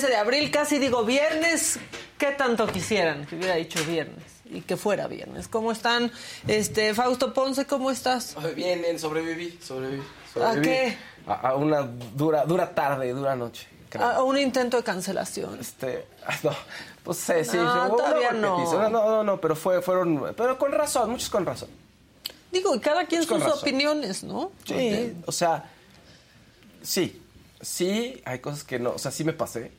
13 de abril, casi digo viernes. ¿Qué tanto quisieran que hubiera dicho viernes? Y que fuera viernes. ¿Cómo están? Este, Fausto Ponce, ¿cómo estás? Bien, bien, sobreviví, sobreviví. ¿A sobreviví. qué? A, a una dura, dura tarde, dura noche. creo. A un intento de cancelación. Este, no, pues sí, sí, No, todavía no. no. No, no, pero fue, fueron, pero con razón, muchos con razón. Digo, y cada quien Con sus razón. opiniones, ¿no? Sí, o sea, sí, sí, hay cosas que no, o sea, sí me pasé.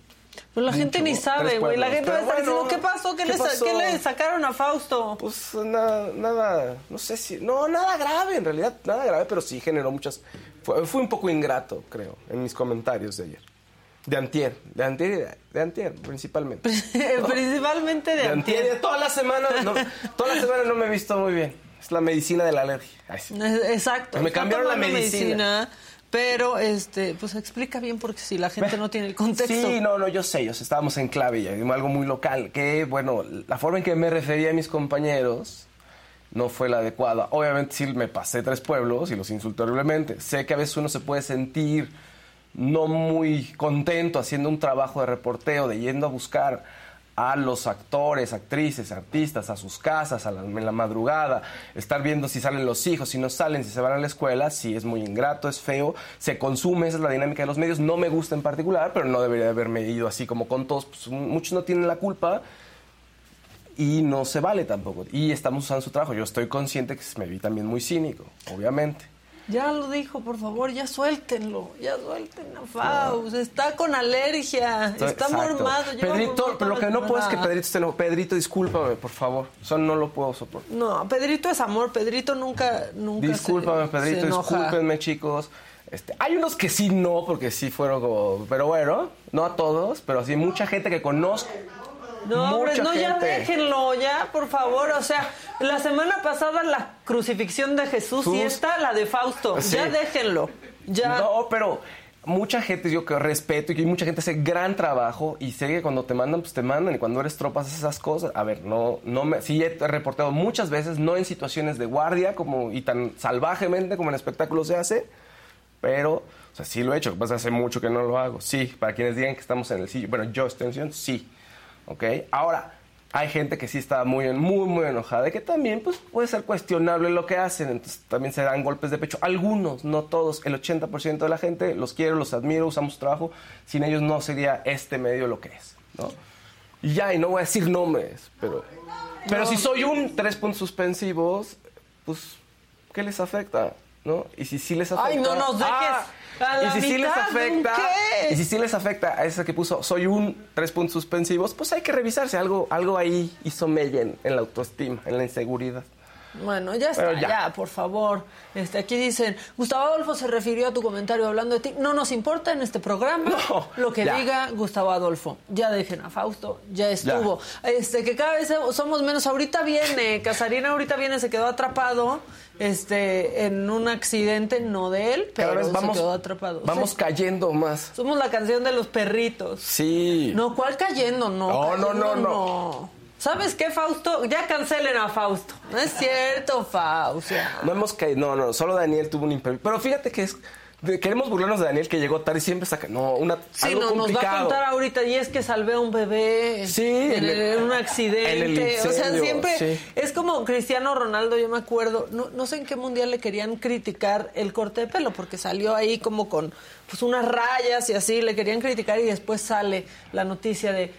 Pues la gente ni sabe, güey. La gente va a estar diciendo, bueno, ¿qué pasó? ¿Qué, ¿qué le, pasó? qué le sacaron a Fausto? Pues nada, nada, no sé si, no, nada grave, en realidad, nada grave, pero sí generó muchas, fue, fue un poco ingrato, creo, en mis comentarios de ayer. De antier, de antier, de, antier, principalmente. Principalmente de, De antier, antier. toda la semana, no, toda la semana no me he visto muy bien. Es la medicina de la alergia. Ay, sí. Exacto. Me cambiaron la tomando medicina. Pero, este, pues explica bien porque si la gente no tiene el contexto. Sí, no, no, yo sé, yo sé, estábamos en clave algo muy local, que, bueno, la forma en que me refería a mis compañeros no fue la adecuada. Obviamente sí me pasé tres pueblos y los insulté horriblemente. Sé que a veces uno se puede sentir no muy contento haciendo un trabajo de reporteo, de yendo a buscar a los actores, actrices, artistas, a sus casas, a la- en la madrugada, estar viendo si salen los hijos, si no salen, si se van a la escuela, sí es muy ingrato, es feo, se consume, esa es la dinámica de los medios, no me gusta en particular, pero no debería haberme ido así como con todos, pues, muchos no tienen la culpa y no se vale tampoco, y estamos usando su trabajo, yo estoy consciente que me vi también muy cínico, obviamente. Ya lo dijo, por favor, ya suéltenlo. Ya suelten a Faust. Está con alergia. Está Exacto. mormado. Pedrito, pero lo que no puedo es que. Pedrito esté enojado. Pedrito, discúlpame, por favor. Eso no lo puedo soportar. No, Pedrito es amor. Pedrito nunca, nunca se- Discúlpame, se Pedrito, enoja. discúlpenme, chicos. Este, hay unos que sí no, porque sí fueron como... Pero bueno, no a todos, pero sí mucha gente que conozco. No, hombre, no, ya déjenlo, ya, por favor. O sea, la semana pasada la crucifixión de Jesús y Jesús. esta la de Fausto. Sí. Ya déjenlo. Ya. No, pero mucha gente, yo que respeto y que mucha gente hace gran trabajo y sé que cuando te mandan, pues te mandan y cuando eres tropa haces esas cosas. A ver, no, no me, sí he reportado muchas veces, no en situaciones de guardia como y tan salvajemente como en espectáculos se hace, pero, o sea, sí lo he hecho, pues hace mucho que no lo hago. Sí, para quienes digan que estamos en el sillón, bueno, yo estoy en el sillón, sí, ¿ok? Ahora, hay gente que sí está muy, muy, muy enojada y que también, pues, puede ser cuestionable lo que hacen, entonces también se dan golpes de pecho. Algunos, no todos, el 80% de la gente, los quiero, los admiro, usamos su trabajo, sin ellos no sería este medio lo que es, ¿no? Y ya, y no voy a decir nombres, pero... Pero si soy un tres puntos suspensivos, pues, ¿qué les afecta? ¿No? Y si sí les afecta... Ay, no nos dejes a y si sí les afecta... Y si sí les afecta a esa que puso, soy un tres puntos suspensivos, pues hay que revisarse. Algo, algo ahí hizo mella en, en la autoestima, en la inseguridad. Bueno, ya está, ya. ya. por favor. Este, aquí dicen, Gustavo Adolfo se refirió a tu comentario hablando de ti. No nos importa en este programa No, lo que ya. diga Gustavo Adolfo. Ya dejen a Fausto, ya estuvo. Este, que cada vez somos menos. Ahorita viene, Casarina ahorita viene, se quedó atrapado este, en un accidente, no de él, pero vez vamos, se quedó atrapado. vamos cayendo más. somos la canción de los perritos. Sí. No, ¿cuál cayendo? No, No, no, cayendo, no, no. ¿Sabes qué, Fausto? Ya cancelen a Fausto. No es cierto, Fausto. No hemos caído, no, no, solo Daniel tuvo un imprevisto. Pero fíjate que es, queremos burlarnos de Daniel que llegó tarde y siempre saca, no, una, Sí, algo no, nos va a complicado. contar ahorita y es que salvé a un bebé Sí, en, el- un accidente. en el o sea, siempre sí. es como Cristiano Ronaldo, yo me acuerdo, no, no sé en qué mundial le querían criticar el corte de pelo porque salió ahí como con pues unas rayas y así, le querían criticar y después sale la noticia de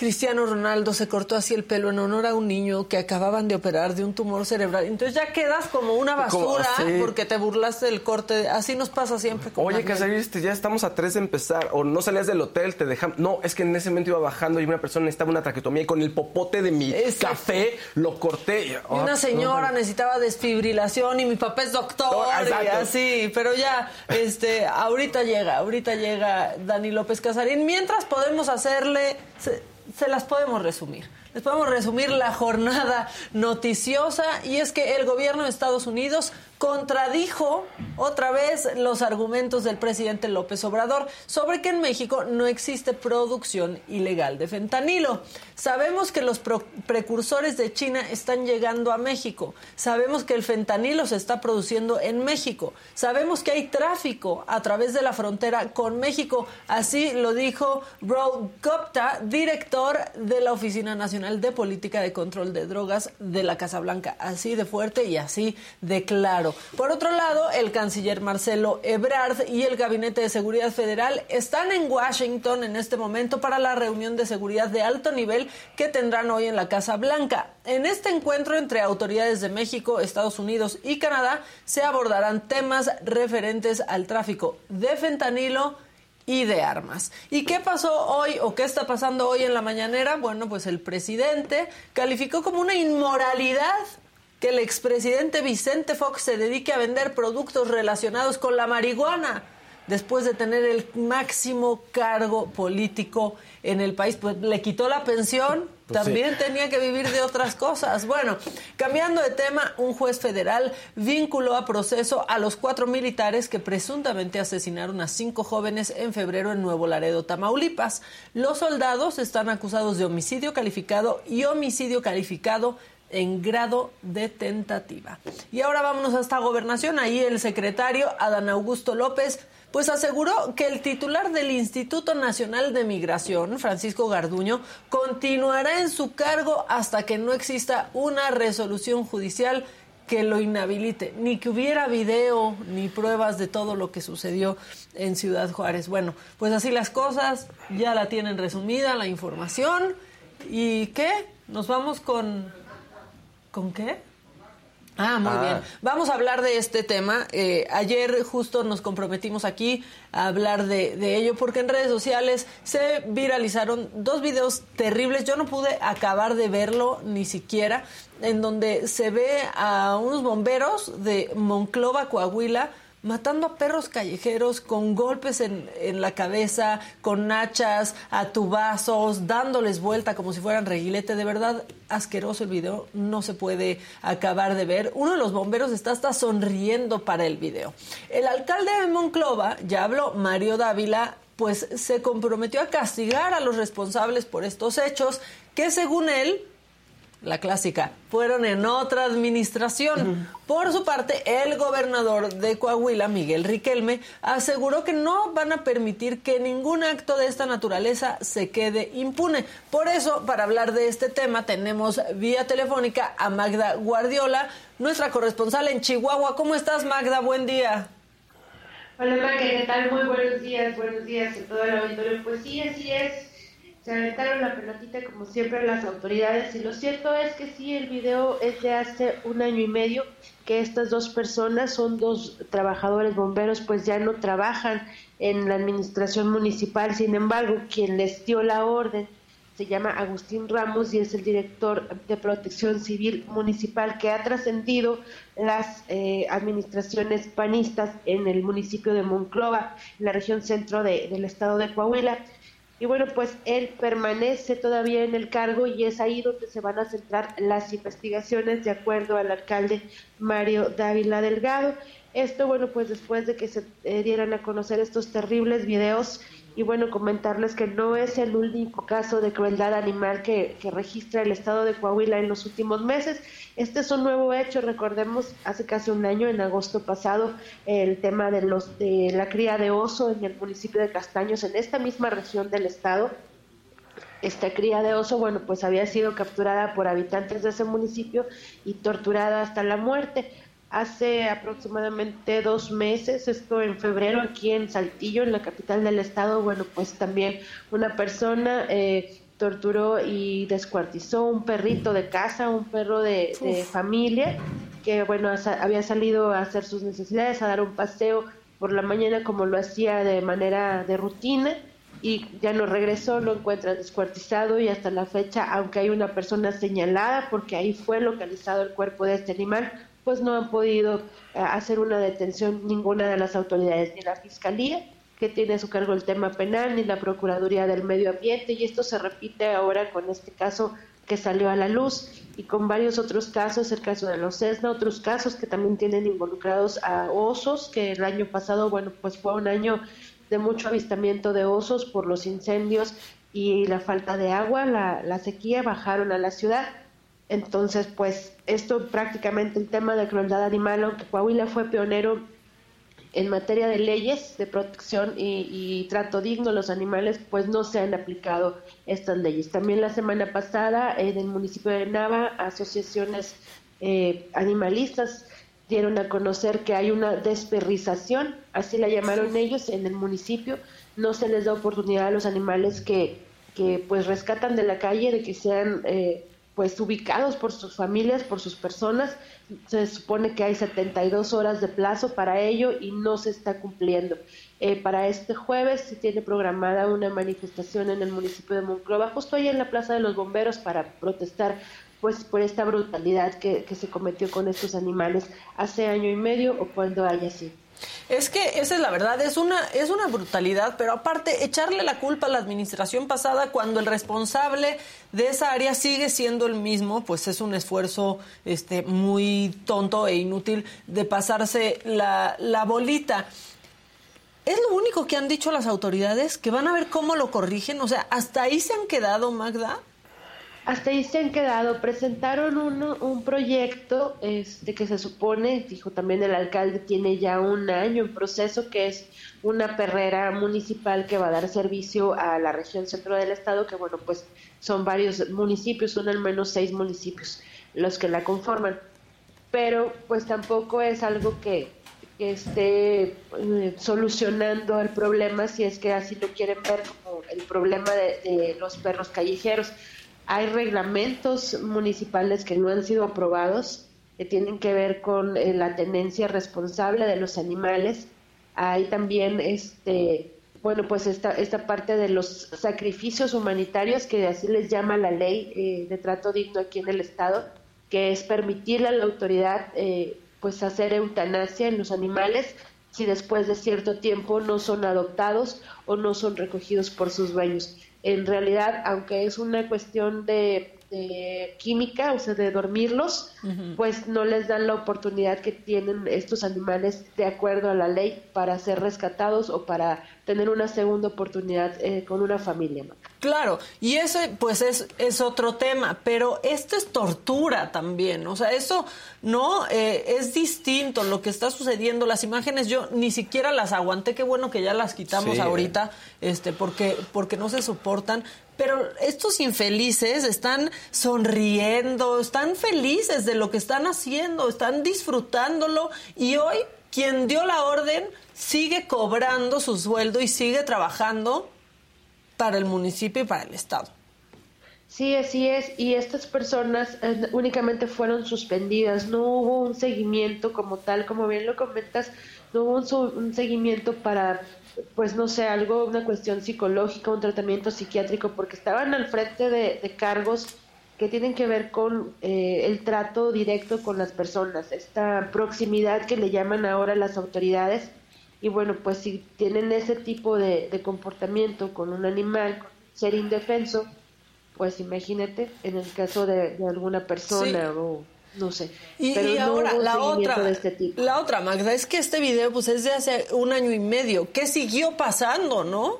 Cristiano Ronaldo se cortó así el pelo en honor a un niño que acababan de operar de un tumor cerebral. Entonces ya quedas como una Como- basura sí. porque te burlaste del corte. Así nos pasa siempre. con Oye, este, ya estamos a tres de empezar. O no salías del hotel, te dejamos. No, es que en ese momento iba bajando y una persona necesitaba una traquetomía y con el popote de mi Exacto. café lo corté. Y, oh, una señora no, necesitaba desfibrilación y mi papá es doctor y exacto. así, pero ya, este, ahorita llega, ahorita llega Dani López Casarín. Mientras podemos hacerle, se, se las podemos resumir. Les podemos resumir la jornada noticiosa y es que el gobierno de Estados Unidos contradijo otra vez los argumentos del presidente López Obrador sobre que en México no existe producción ilegal de fentanilo. Sabemos que los precursores de China están llegando a México. Sabemos que el fentanilo se está produciendo en México. Sabemos que hay tráfico a través de la frontera con México. Así lo dijo Rod Gupta, director de la Oficina Nacional de Política de Control de Drogas de la Casa Blanca. Así de fuerte y así de claro. Por otro lado, el canciller Marcelo Ebrard y el Gabinete de Seguridad Federal están en Washington en este momento para la reunión de seguridad de alto nivel que tendrán hoy en la Casa Blanca. En este encuentro entre autoridades de México, Estados Unidos y Canadá se abordarán temas referentes al tráfico de fentanilo y de armas. ¿Y qué pasó hoy o qué está pasando hoy en la mañanera? Bueno, pues el presidente calificó como una inmoralidad que el expresidente Vicente Fox se dedique a vender productos relacionados con la marihuana después de tener el máximo cargo político en el país. Pues le quitó la pensión, pues también tenía que vivir de otras cosas. Bueno, cambiando de tema, un juez federal vinculó a proceso a los cuatro militares que presuntamente asesinaron a cinco jóvenes en febrero en Nuevo Laredo, Tamaulipas. Los soldados están acusados de homicidio calificado y homicidio calificado en grado de tentativa. Y ahora vámonos hasta gobernación. Ahí el secretario Adán Augusto López pues aseguró que el titular del Instituto Nacional de Migración, Francisco Garduño, continuará en su cargo hasta que no exista una resolución judicial que lo inhabilite, ni que hubiera video ni pruebas de todo lo que sucedió en Ciudad Juárez. Bueno, pues así las cosas, ya la tienen resumida la información. ¿Y qué? Nos vamos con ¿Con qué? Ah, muy bien. Ah. Vamos a hablar de este tema. Eh, ayer justo nos comprometimos aquí a hablar de, de, ello porque en redes sociales se viralizaron dos videos terribles. Yo no pude acabar de verlo ni siquiera, en donde se ve a unos bomberos de Monclova, Coahuila, matando a perros callejeros con golpes en, en, la cabeza, con hachas, a tubazos, dándoles vuelta como si fueran reguilete. De verdad, asqueroso el video, no se puede acabar de ver. Uno de los bomberos está hasta sonriendo para el video. El alcalde de Monclova, ya habló, Mario Dávila, pues se comprometió a castigar a los responsables por estos hechos que según él la clásica, fueron en otra administración. Por su parte, el gobernador de Coahuila, Miguel Riquelme, aseguró que no van a permitir que ningún acto de esta naturaleza se quede impune. Por eso, para hablar de este tema, tenemos vía telefónica a Magda Guardiola, nuestra corresponsal en Chihuahua. ¿Cómo estás, Magda? Buen día. Hola, Magda, ¿qué tal? Muy buenos días, buenos días a todo el auditorio. Pues sí, así es se aventaron la pelotita como siempre las autoridades y lo cierto es que sí, el video es de hace un año y medio que estas dos personas son dos trabajadores bomberos pues ya no trabajan en la administración municipal, sin embargo quien les dio la orden se llama Agustín Ramos y es el director de protección civil municipal que ha trascendido las eh, administraciones panistas en el municipio de Monclova, en la región centro del estado de Coahuila y bueno, pues él permanece todavía en el cargo y es ahí donde se van a centrar las investigaciones de acuerdo al alcalde Mario Dávila Delgado. Esto, bueno, pues después de que se eh, dieran a conocer estos terribles videos y bueno, comentarles que no es el único caso de crueldad animal que, registra el estado de Coahuila en los últimos meses. Este es un nuevo hecho, recordemos, hace casi un año, en agosto pasado, el tema de, los, de la cría de oso en el municipio de Castaños, en esta misma región del estado. Esta cría de oso, bueno, pues había sido capturada por habitantes de ese municipio y torturada hasta la muerte hace aproximadamente dos meses, esto en febrero, aquí en Saltillo, en la capital del estado, bueno, pues también una persona eh, torturó y descuartizó un perrito de casa, un perro de, familia, que bueno, había salido a hacer sus necesidades, a dar un paseo por la mañana como lo hacía de manera de rutina y ya no regresó, lo encuentra descuartizado y hasta la fecha, aunque hay una persona señalada porque ahí fue localizado el cuerpo de este animal, pues no han podido eh, hacer una detención ninguna de las autoridades, ni la Fiscalía, que tiene a su cargo el tema penal, ni la Procuraduría del Medio Ambiente, y esto se repite ahora con este caso que salió a la luz. y con varios otros casos, el caso de los CESNA, otros casos que también tienen involucrados a osos, que el año pasado, bueno, pues fue un año de mucho avistamiento de osos por los incendios y la falta de agua, la sequía, bajaron a la ciudad. Entonces, pues esto prácticamente el tema de crueldad animal, aunque Coahuila fue pionero en materia de leyes de protección y, trato digno a los animales, pues no se han aplicado estas leyes. También la semana pasada en el municipio de Nava, asociaciones eh, animalistas dieron a conocer que hay una desperrización, así la llamaron ellos en el municipio. No se les da oportunidad a los animales que, que pues rescatan de la calle de que sean eh, pues ubicados por sus familias, por sus personas. Se supone que hay 72 horas de plazo para ello y no se está cumpliendo. Eh, para este jueves se tiene programada una manifestación en el municipio de Monclova, justo ahí en la Plaza de los Bomberos, para protestar pues por esta brutalidad que, que se cometió con estos animales hace año y medio o cuando haya sido. Es que esa es la verdad, es una, es una brutalidad, pero aparte echarle la culpa a la administración pasada cuando el responsable de esa área sigue siendo el mismo, pues es un esfuerzo este, muy tonto e inútil de pasarse la, la bolita. ¿Es lo único que han dicho las autoridades? ¿Que van a ver cómo lo corrigen? O sea, ¿hasta ahí se han quedado, Magda? Hasta ahí se han quedado. Presentaron un, un proyecto este, que se supone, dijo también el alcalde, tiene ya un año en proceso, que es una perrera municipal que va a dar servicio a la región centro del estado, que bueno, pues son varios municipios, son al menos seis municipios los que la conforman. Pero pues tampoco es algo que, esté eh, solucionando el problema, si es que así lo quieren ver como el problema de los perros callejeros hay reglamentos municipales que no han sido aprobados, que tienen que ver con eh, la tenencia responsable de los animales. Hay también este bueno, pues esta, esta parte de los sacrificios humanitarios que así les llama la ley eh, de trato digno aquí en el Estado, que es permitirle a la autoridad eh, pues hacer eutanasia en los animales si después de cierto tiempo no son adoptados o no son recogidos por sus dueños en realidad, aunque es una cuestión de, química, o sea, de dormirlos, pues no les dan la oportunidad que tienen estos animales de acuerdo a la ley para ser rescatados o para tener una segunda oportunidad eh, con una familia. Claro, y ese pues es, es otro tema, pero esto es tortura también, o sea, eso no eh, es distinto lo que está sucediendo, las imágenes yo ni siquiera las aguanté, qué bueno que ya las quitamos ahorita, este, porque, porque no se soportan, pero estos infelices están sonriendo, están felices de lo que están haciendo, están disfrutándolo y hoy quien dio la orden sigue cobrando su sueldo y sigue trabajando para el municipio y para el Estado. Sí, así es. Y estas personas eh, únicamente fueron suspendidas. No hubo un seguimiento como tal, como bien lo comentas, no hubo un, seguimiento para, pues no sé, algo, una cuestión psicológica, un tratamiento psiquiátrico, porque estaban al frente de, cargos que tienen que ver con eh, el trato directo con las personas, esta proximidad que le llaman ahora las autoridades y bueno, pues si tienen ese tipo de, comportamiento con un animal, ser indefenso, pues imagínate en el caso de, alguna persona o no sé. Y, pero ahora la otra, este la otra Magda es que este video pues es de hace un año y medio. ¿Qué siguió pasando, no?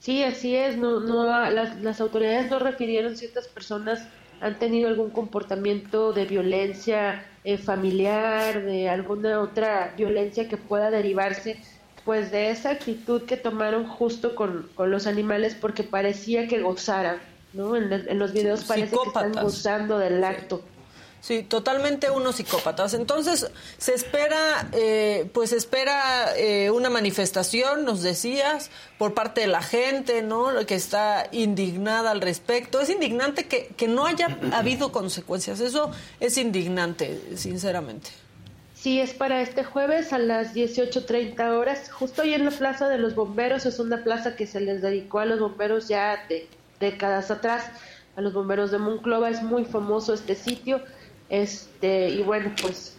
Sí, así es. No, no, las, las autoridades no refirieron ciertas personas han tenido algún comportamiento de violencia eh, familiar, de alguna otra violencia que pueda derivarse pues de esa actitud que tomaron justo con, los animales porque parecía que gozaran, ¿no? En, los videos parece que están gozando del acto. Sí, totalmente unos psicópatas. Entonces, se espera, eh, pues espera eh, una manifestación, nos decías, por parte de la gente, ¿no? Que está indignada al respecto. Es indignante que, que no haya habido consecuencias. Eso es indignante, sinceramente. Sí, es para este jueves a las 18.30 horas, justo ahí en la Plaza de los Bomberos. Es una plaza que se les dedicó a los bomberos ya de décadas atrás, a los bomberos de Monclova. Es muy famoso este sitio este, y bueno, pues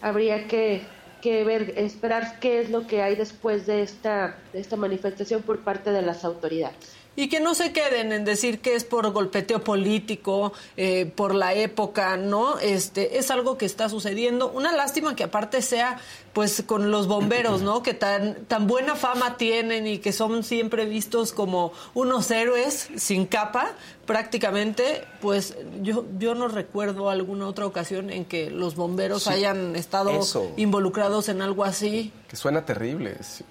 habría que, que ver, esperar qué es lo que hay después de esta, de esta manifestación por parte de las autoridades. Y que no se queden en decir que es por golpeteo político, eh, por la época, ¿no? Este, es algo que está sucediendo. Una lástima que aparte sea pues con los bomberos, ¿no? Que tan, tan buena fama tienen y que son siempre vistos como unos héroes sin capa, prácticamente, pues yo, yo no recuerdo alguna otra ocasión en que los bomberos hayan estado involucrados en algo así. Que suena terrible. Sí,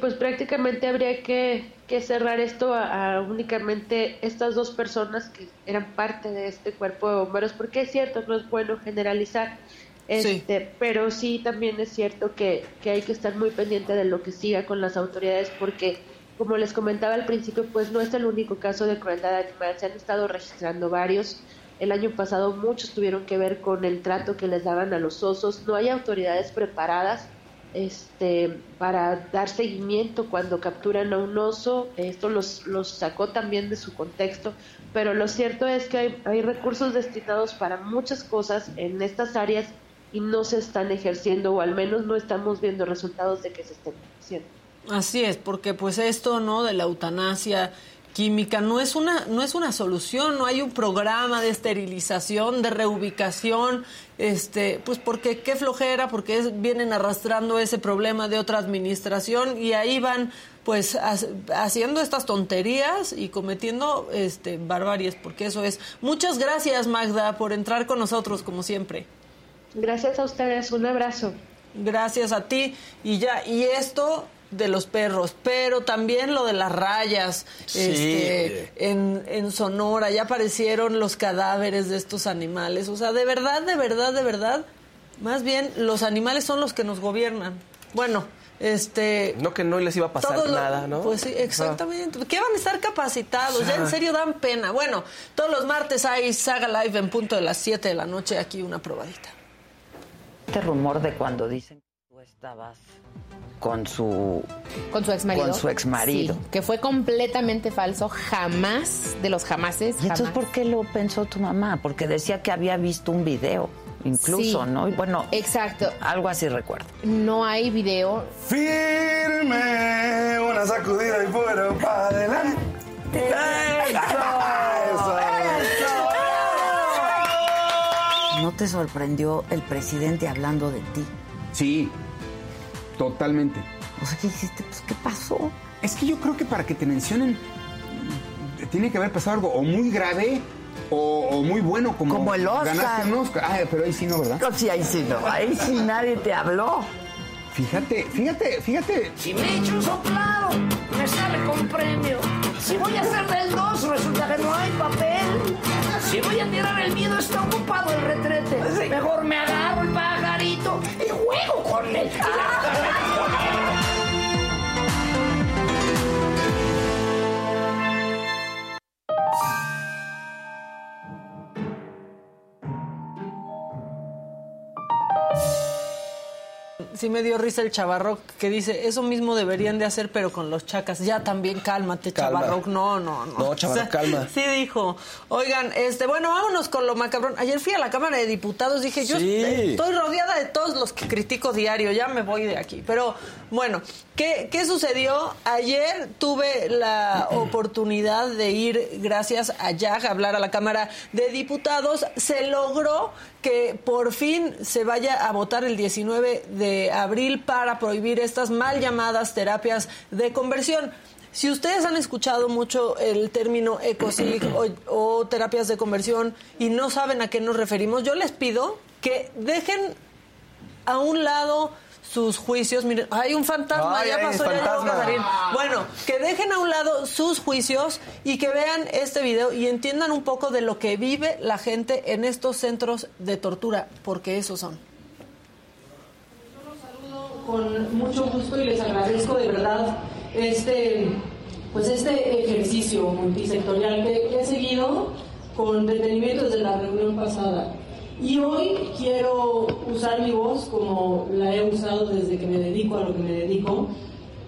pues prácticamente habría que, cerrar esto a, únicamente estas dos personas que eran parte de este cuerpo de bomberos, porque es cierto, no es bueno generalizar, este, pero sí también es cierto que, que hay que estar muy pendiente de lo que siga con las autoridades, porque como les comentaba al principio, pues no es el único caso de crueldad animal, se han estado registrando varios. El año pasado muchos tuvieron que ver con el trato que les daban a los osos. No hay autoridades preparadas este, para dar seguimiento cuando capturan a un oso. Esto los, los sacó también de su contexto, pero lo cierto es que hay, hay recursos destinados para muchas cosas en estas áreas y no se están ejerciendo o al menos no estamos viendo resultados de que se estén haciendo. Así es, porque pues esto, ¿no? De la eutanasia química no es una no es una solución no hay un programa de esterilización de reubicación este pues porque qué flojera porque vienen arrastrando ese problema de otra administración y ahí van pues haciendo estas tonterías y cometiendo este barbaries porque eso es. Muchas gracias Magda por entrar con nosotros como siempre. Gracias a ustedes un abrazo. Gracias a ti. Y ya y esto de los perros, pero también lo de las rayas. Este, en, en Sonora ya aparecieron los cadáveres de estos animales. O sea, de verdad, de verdad, de verdad, más bien los animales son los que nos gobiernan. Bueno, este no que no les iba a pasar nada, ¿no? Pues sí, exactamente. ¿Qué van a estar capacitados? Ya en serio dan pena. Bueno, todos los martes hay Saga Live en punto de las 7 de la noche, aquí una probadita. Este rumor de cuando dicen que estabas con su con su ex marido. Con su ex marido. que fue completamente falso, jamás de los jamases. ¿Y entonces por qué lo pensó tu mamá? Porque decía que había visto un video, incluso, ¿no? Y bueno, exacto. Algo así recuerdo. No hay video. Firme, una sacudida y fuera para adelante. ¡Eso! ¡Eso! ¿No te sorprendió el presidente hablando de ti? Sí, Totalmente. O sea, ¿qué hiciste? Pues, ¿qué pasó? Es que yo creo que para que te mencionen tiene que haber pasado algo o muy grave o, muy bueno como, como el Oscar. Ganaste un Oscar. Ah, pero ahí sí no, ¿verdad? No, sí, ahí sí no. Ahí sí nadie te habló. Fíjate, fíjate, fíjate. Si me echo un soplado, me sale con premio. Si voy a hacer del 2, resulta que no hay papel. Si voy a tirar el miedo, está ocupado el retrete. Mejor me agarro el y juego con él. Sí me dio risa el Chavarroc que dice, eso mismo deberían de hacer, pero con los chacas. Ya también cálmate, Chavarroc. No, no, no. No, Chavarroc, calma. Sí dijo. Oigan, este, bueno, vámonos con lo macabrón. Ayer fui a la Cámara de Diputados, dije, yo estoy rodeada de todos los que critico diario, ya me voy de aquí. Pero bueno, ¿qué, qué sucedió? Ayer tuve la oportunidad de ir, gracias a Jack, a hablar a la Cámara de Diputados. Se logró que por fin se vaya a votar el 19 de abril para prohibir estas mal llamadas terapias de conversión. Si ustedes han escuchado mucho el término ECOSIG o, terapias de conversión y no saben a qué nos referimos, yo les pido que dejen a un lado sus juicios. Miren, hay un fantasma, ya pasó, ya Bueno, que dejen a un lado sus juicios y que vean este video y entiendan un poco de lo que vive la gente en estos centros de tortura, porque esos son. Yo los saludo con mucho gusto y les agradezco de verdad este, pues este ejercicio multisectorial que he seguido con detenimiento desde la reunión pasada. Y hoy quiero usar mi voz como la he usado desde que me dedico a lo que me dedico,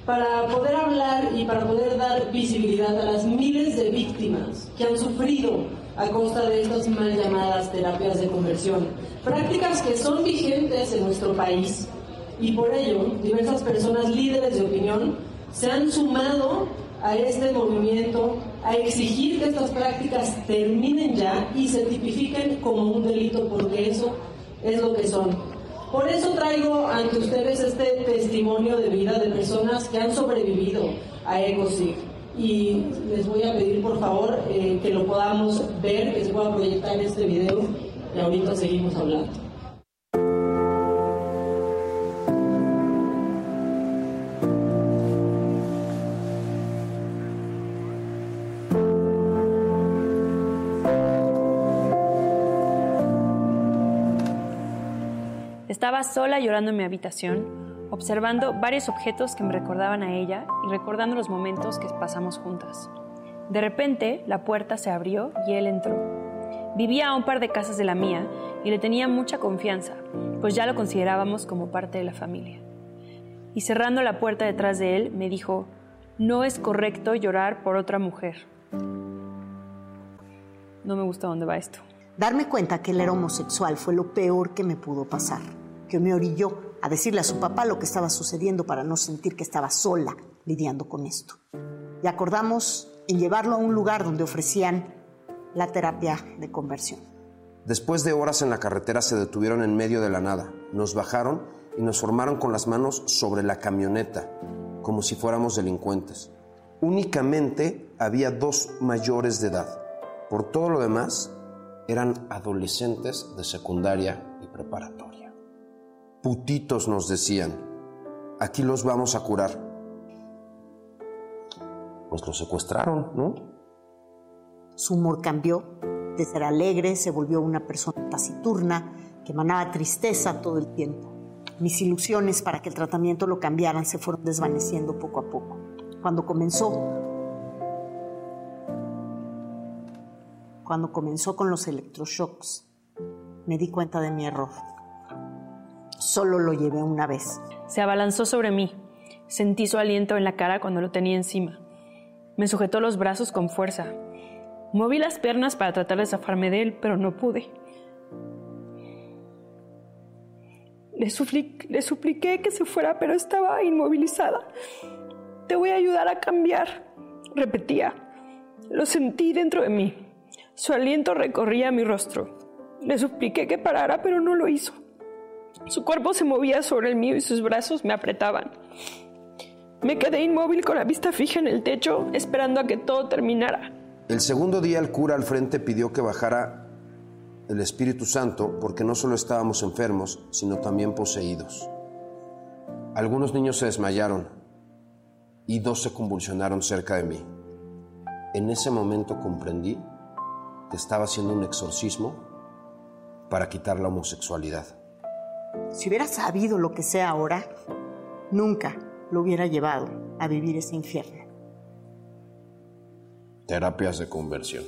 para poder hablar y para poder dar visibilidad a las miles de víctimas que han sufrido a costa de estas mal llamadas terapias de conversión, prácticas que son vigentes en nuestro país y por ello diversas personas líderes de opinión se han sumado a este movimiento a exigir que estas prácticas terminen ya y se tipifiquen como un delito, porque eso es lo que son. Por eso traigo ante ustedes este testimonio de vida de personas que han sobrevivido a ECOSIG. Y les voy a pedir por favor eh, que lo podamos ver, que se pueda proyectar este video y ahorita seguimos hablando. Estaba sola llorando en mi habitación, observando varios objetos que me recordaban a ella y recordando los momentos que pasamos juntas. De repente, la puerta se abrió y él entró. Vivía a un par de casas de la mía y le tenía mucha confianza, pues ya lo considerábamos como parte de la familia. Y cerrando la puerta detrás de él, me dijo, no es correcto llorar por otra mujer. No me gusta dónde va esto. Darme cuenta que él era homosexual fue lo peor que me pudo pasar, que me orilló a decirle a su papá lo que estaba sucediendo para no sentir que estaba sola lidiando con esto. Y acordamos en llevarlo a un lugar donde ofrecían la terapia de conversión. Después de horas en la carretera se detuvieron en medio de la nada, nos bajaron y nos formaron con las manos sobre la camioneta, como si fuéramos delincuentes. Únicamente había dos mayores de edad. Por todo lo demás, eran adolescentes de secundaria y preparatoria. Putitos nos decían, aquí los vamos a curar. Pues los secuestraron, ¿no? Su humor cambió, de ser alegre se volvió una persona taciturna que emanaba tristeza todo el tiempo. Mis ilusiones para que el tratamiento lo cambiaran se fueron desvaneciendo poco a poco. Cuando comenzó cuando comenzó con los electroshocks, me di cuenta de mi error. Solo lo llevé una vez. Se abalanzó sobre mí. Sentí su aliento en la cara cuando lo tenía encima. Me sujetó los brazos con fuerza. Moví las piernas para tratar de zafarme de él, pero no pude. Le, le supliqué que se fuera, pero estaba inmovilizada. Te voy a ayudar a cambiar, repetía. Lo sentí dentro de mí. Su aliento recorría mi rostro. Le supliqué que parara, pero no lo hizo. Su cuerpo se movía sobre el mío y sus brazos me apretaban. Me quedé inmóvil con la vista fija en el techo, esperando a que todo terminara. El segundo día el cura al frente pidió que bajara el Espíritu Santo porque no solo estábamos enfermos, sino también poseídos. Algunos niños se desmayaron y dos se convulsionaron cerca de mí. En ese momento comprendí estaba haciendo un exorcismo para quitar la homosexualidad. Si hubiera sabido lo que sé ahora, nunca lo hubiera llevado a vivir ese infierno. Terapias de conversión.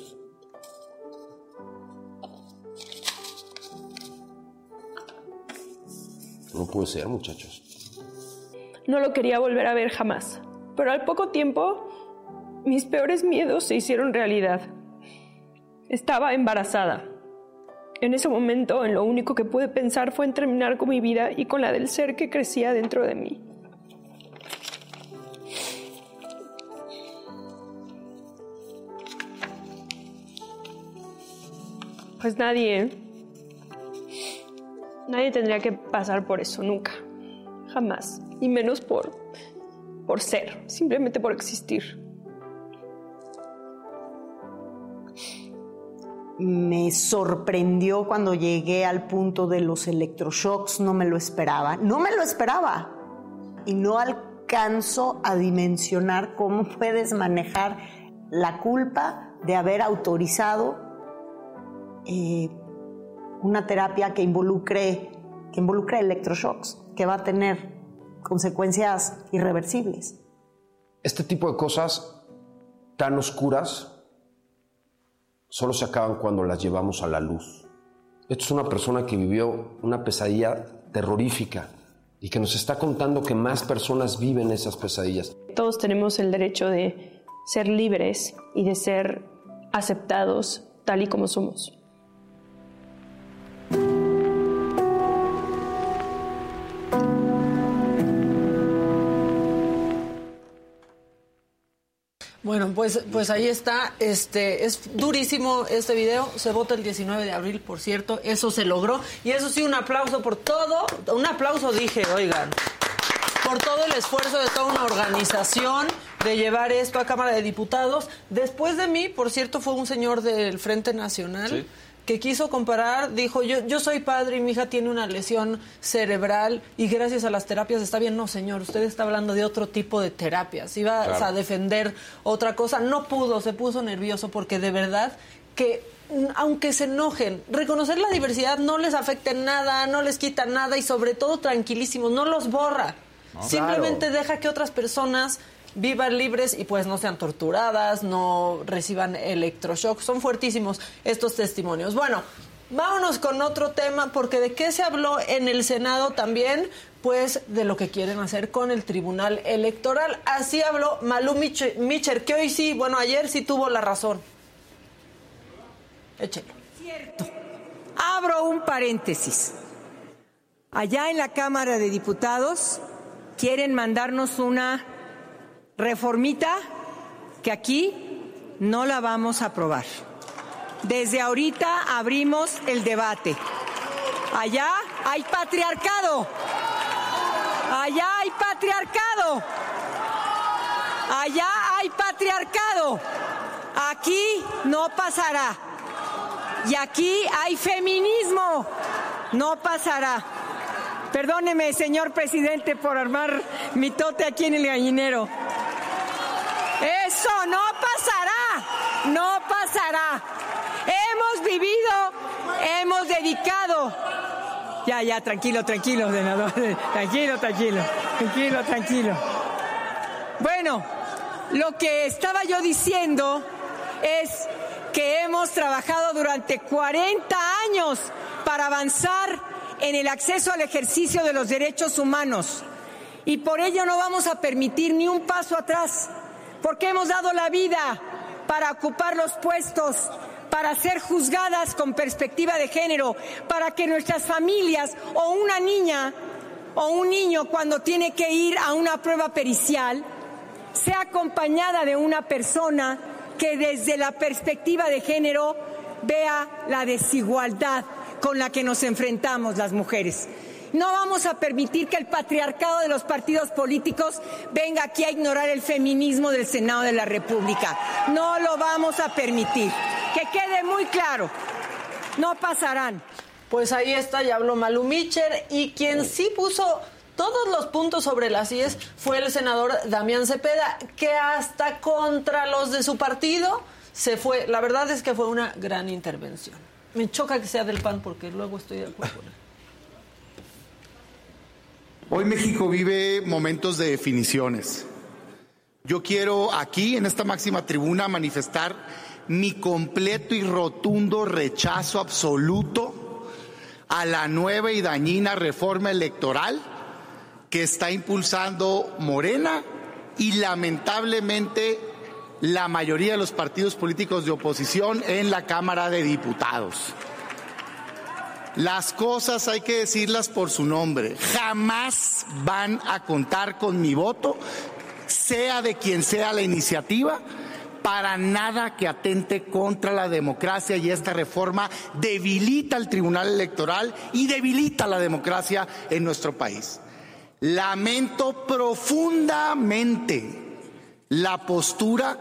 No puede ser, muchachos. No lo quería volver a ver jamás, pero al poco tiempo mis peores miedos se hicieron realidad. Estaba embarazada. En ese momento, en lo único que pude pensar fue en terminar con mi vida y con la del ser que crecía dentro de mí. Pues nadie, nadie tendría que pasar por eso nunca, jamás, y menos por, por ser, simplemente por existir. Me sorprendió cuando llegué al punto de los electroshocks, no me lo esperaba, no me lo esperaba. Y no alcanzo a dimensionar cómo puedes manejar la culpa de haber autorizado eh, una terapia que involucre, que involucre electroshocks, que va a tener consecuencias irreversibles. Este tipo de cosas tan oscuras solo se acaban cuando las llevamos a la luz. Esto es una persona que vivió una pesadilla terrorífica y que nos está contando que más personas viven esas pesadillas. Todos tenemos el derecho de ser libres y de ser aceptados tal y como somos. Bueno, pues, pues ahí está. Este es durísimo este video. Se vota el 19 de abril, por cierto. Eso se logró. Y eso sí, un aplauso por todo. Un aplauso, dije, oigan. Por todo el esfuerzo de toda una organización de llevar esto a Cámara de Diputados. Después de mí, por cierto, fue un señor del Frente Nacional. Sí. Que quiso comparar, dijo, yo, yo soy padre y mi hija tiene una lesión cerebral y gracias a las terapias está bien. No, señor, usted está hablando de otro tipo de terapias. Iba Claro. a defender otra cosa. No pudo, se puso nervioso porque de verdad que mm, aunque se enojen, reconocer la diversidad no les afecta en nada, no les quita nada y sobre todo tranquilísimos, no los borra. No. Simplemente deja que otras personas vivan libres y pues no sean torturadas, no reciban electroshock. Son fuertísimos estos testimonios. Bueno, vámonos con otro tema porque de qué se habló en el Senado también, pues de lo que quieren hacer con el Tribunal Electoral. Así habló Malú que hoy sí, bueno, ayer sí tuvo la razón. Échelo. Abro un paréntesis. Allá en la Cámara de Diputados quieren mandarnos una reformita que aquí no la vamos a aprobar. Desde ahorita abrimos el debate. Allá hay patriarcado. Allá hay patriarcado. Allá hay patriarcado. Aquí no pasará. Y aquí hay feminismo. No pasará. Perdóneme, señor presidente, por armar mi tote aquí en el gallinero. Eso no pasará. No pasará. Hemos vivido, hemos dedicado. Ya, ya, tranquilo, tranquilo, senador. Tranquilo, tranquilo. Tranquilo, tranquilo. Bueno, lo que estaba yo diciendo es que hemos trabajado durante 40 años para avanzar en el acceso al ejercicio de los derechos humanos. Y por ello no vamos a permitir ni un paso atrás, porque hemos dado la vida para ocupar los puestos, para ser juzgadas con perspectiva de género, para que nuestras familias o una niña o un niño cuando tiene que ir a una prueba pericial sea acompañada de una persona que desde la perspectiva de género vea la desigualdad con la que nos enfrentamos las mujeres. No vamos a permitir que el patriarcado de los partidos políticos venga aquí a ignorar el feminismo del Senado de la República. No lo vamos a permitir. Que quede muy claro. No pasarán. Pues ahí está, ya habló Malu Micher y quien sí puso todos los puntos sobre las IES fue el senador Damián Cepeda, que hasta contra los de su partido se fue. La verdad es que fue una gran intervención. Me choca que sea del PAN porque luego estoy de acuerdo con él. Hoy México vive momentos de definiciones. Yo quiero aquí, en esta máxima tribuna, manifestar mi completo y rotundo rechazo absoluto a la nueva y dañina reforma electoral que está impulsando Morena y lamentablemente la mayoría de los partidos políticos de oposición en la Cámara de Diputados. Las cosas hay que decirlas por su nombre. Jamás van a contar con mi voto, sea de quien sea la iniciativa, para nada que atente contra la democracia y esta reforma debilita el Tribunal Electoral y debilita la democracia en nuestro país. Lamento profundamente la postura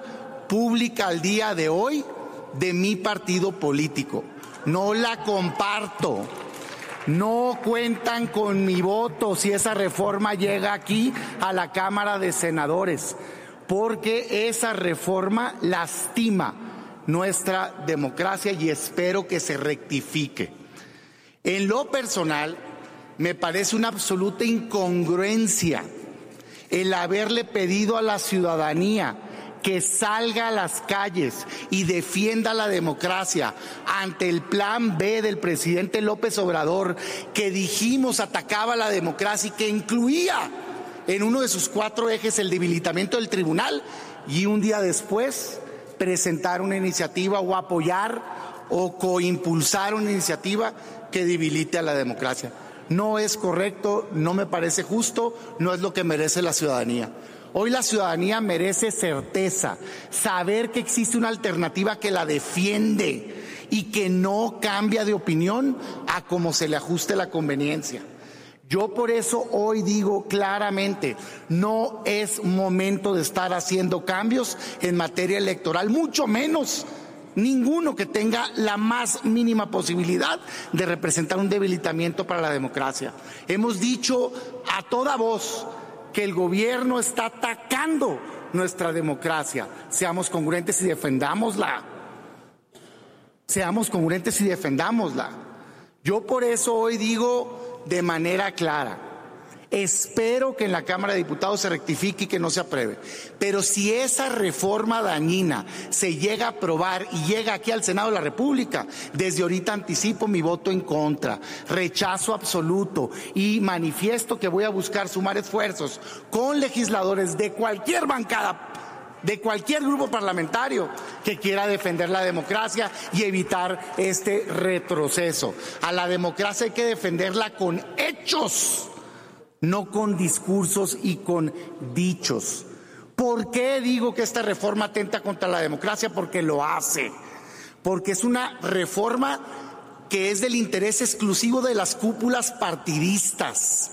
pública al día de hoy de mi partido político. No la comparto. No cuentan con mi voto si esa reforma llega aquí a la Cámara de Senadores, porque esa reforma lastima nuestra democracia y espero que se rectifique. En lo personal, me parece una absoluta incongruencia el haberle pedido a la ciudadanía que salga a las calles y defienda la democracia ante el plan B del presidente López Obrador, que dijimos atacaba la democracia y que incluía en uno de sus cuatro ejes el debilitamiento del tribunal, y un día después presentar una iniciativa o apoyar o coimpulsar una iniciativa que debilite a la democracia. No es correcto, no me parece justo, no es lo que merece la ciudadanía. Hoy la ciudadanía merece certeza, saber que existe una alternativa que la defiende y que no cambia de opinión a como se le ajuste la conveniencia. Yo por eso hoy digo claramente, no es momento de estar haciendo cambios en materia electoral, mucho menos ninguno que tenga la más mínima posibilidad de representar un debilitamiento para la democracia. Hemos dicho a toda voz que el gobierno está atacando nuestra democracia. Seamos congruentes y defendámosla. Seamos congruentes y defendámosla. Yo por eso hoy digo de manera clara, Espero que en la Cámara de Diputados se rectifique y que no se apruebe. Pero si esa reforma dañina se llega a aprobar y llega aquí al Senado de la República, desde ahorita anticipo mi voto en contra, rechazo absoluto y manifiesto que voy a buscar sumar esfuerzos con legisladores de cualquier bancada de cualquier grupo parlamentario que quiera defender la democracia y evitar este retroceso. A la democracia hay que defenderla con hechos no con discursos y con dichos. ¿Por qué digo que esta reforma atenta contra la democracia? Porque lo hace. Porque es una reforma que es del interés exclusivo de las cúpulas partidistas.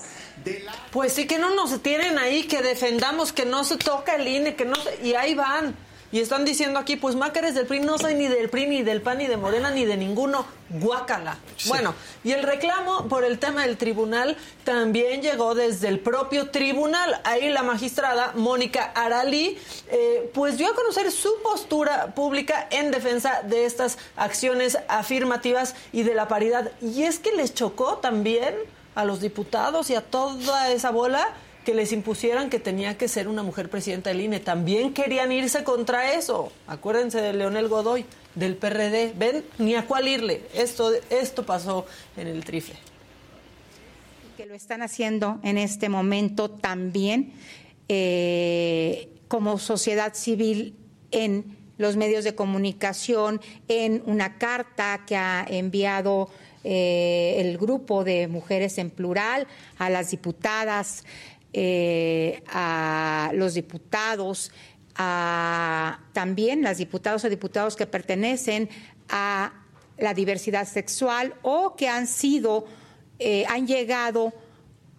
Pues sí que no nos tienen ahí, que defendamos que no se toca el INE, que no y ahí van. Y están diciendo aquí, pues Maca del PRI, no soy ni del PRI, ni del PAN, ni de Morena, ni de ninguno. Guácala. Bueno, y el reclamo por el tema del tribunal también llegó desde el propio tribunal. Ahí la magistrada Mónica Arali, eh, pues dio a conocer su postura pública en defensa de estas acciones afirmativas y de la paridad. Y es que les chocó también a los diputados y a toda esa bola que les impusieran que tenía que ser una mujer presidenta del INE. También querían irse contra eso. Acuérdense de Leonel Godoy, del PRD. ¿Ven? Ni a cuál irle. Esto, esto pasó en el trifle. Que lo están haciendo en este momento también eh, como sociedad civil en los medios de comunicación, en una carta que ha enviado eh, el grupo de mujeres en plural a las diputadas eh, a los diputados, a también las diputados o diputados que pertenecen a la diversidad sexual o que han sido, eh, han llegado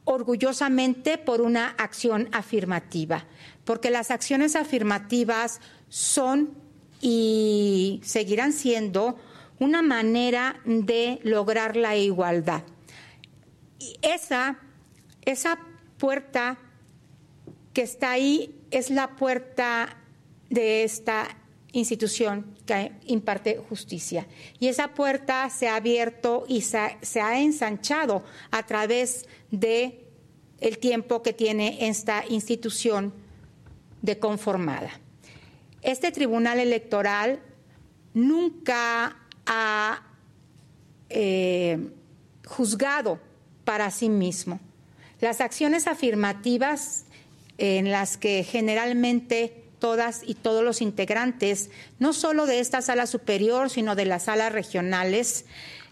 orgullosamente por una acción afirmativa, porque las acciones afirmativas son y seguirán siendo una manera de lograr la igualdad. Y esa, esa puerta que está ahí es la puerta de esta institución que imparte justicia. Y esa puerta se ha abierto y se ha, ensanchado a través de tiempo que tiene esta institución de conformada. Este tribunal electoral nunca ha eh, juzgado para sí mismo las acciones afirmativas en las que generalmente todas y todos los integrantes, no solo de esta sala superior, sino de las salas regionales,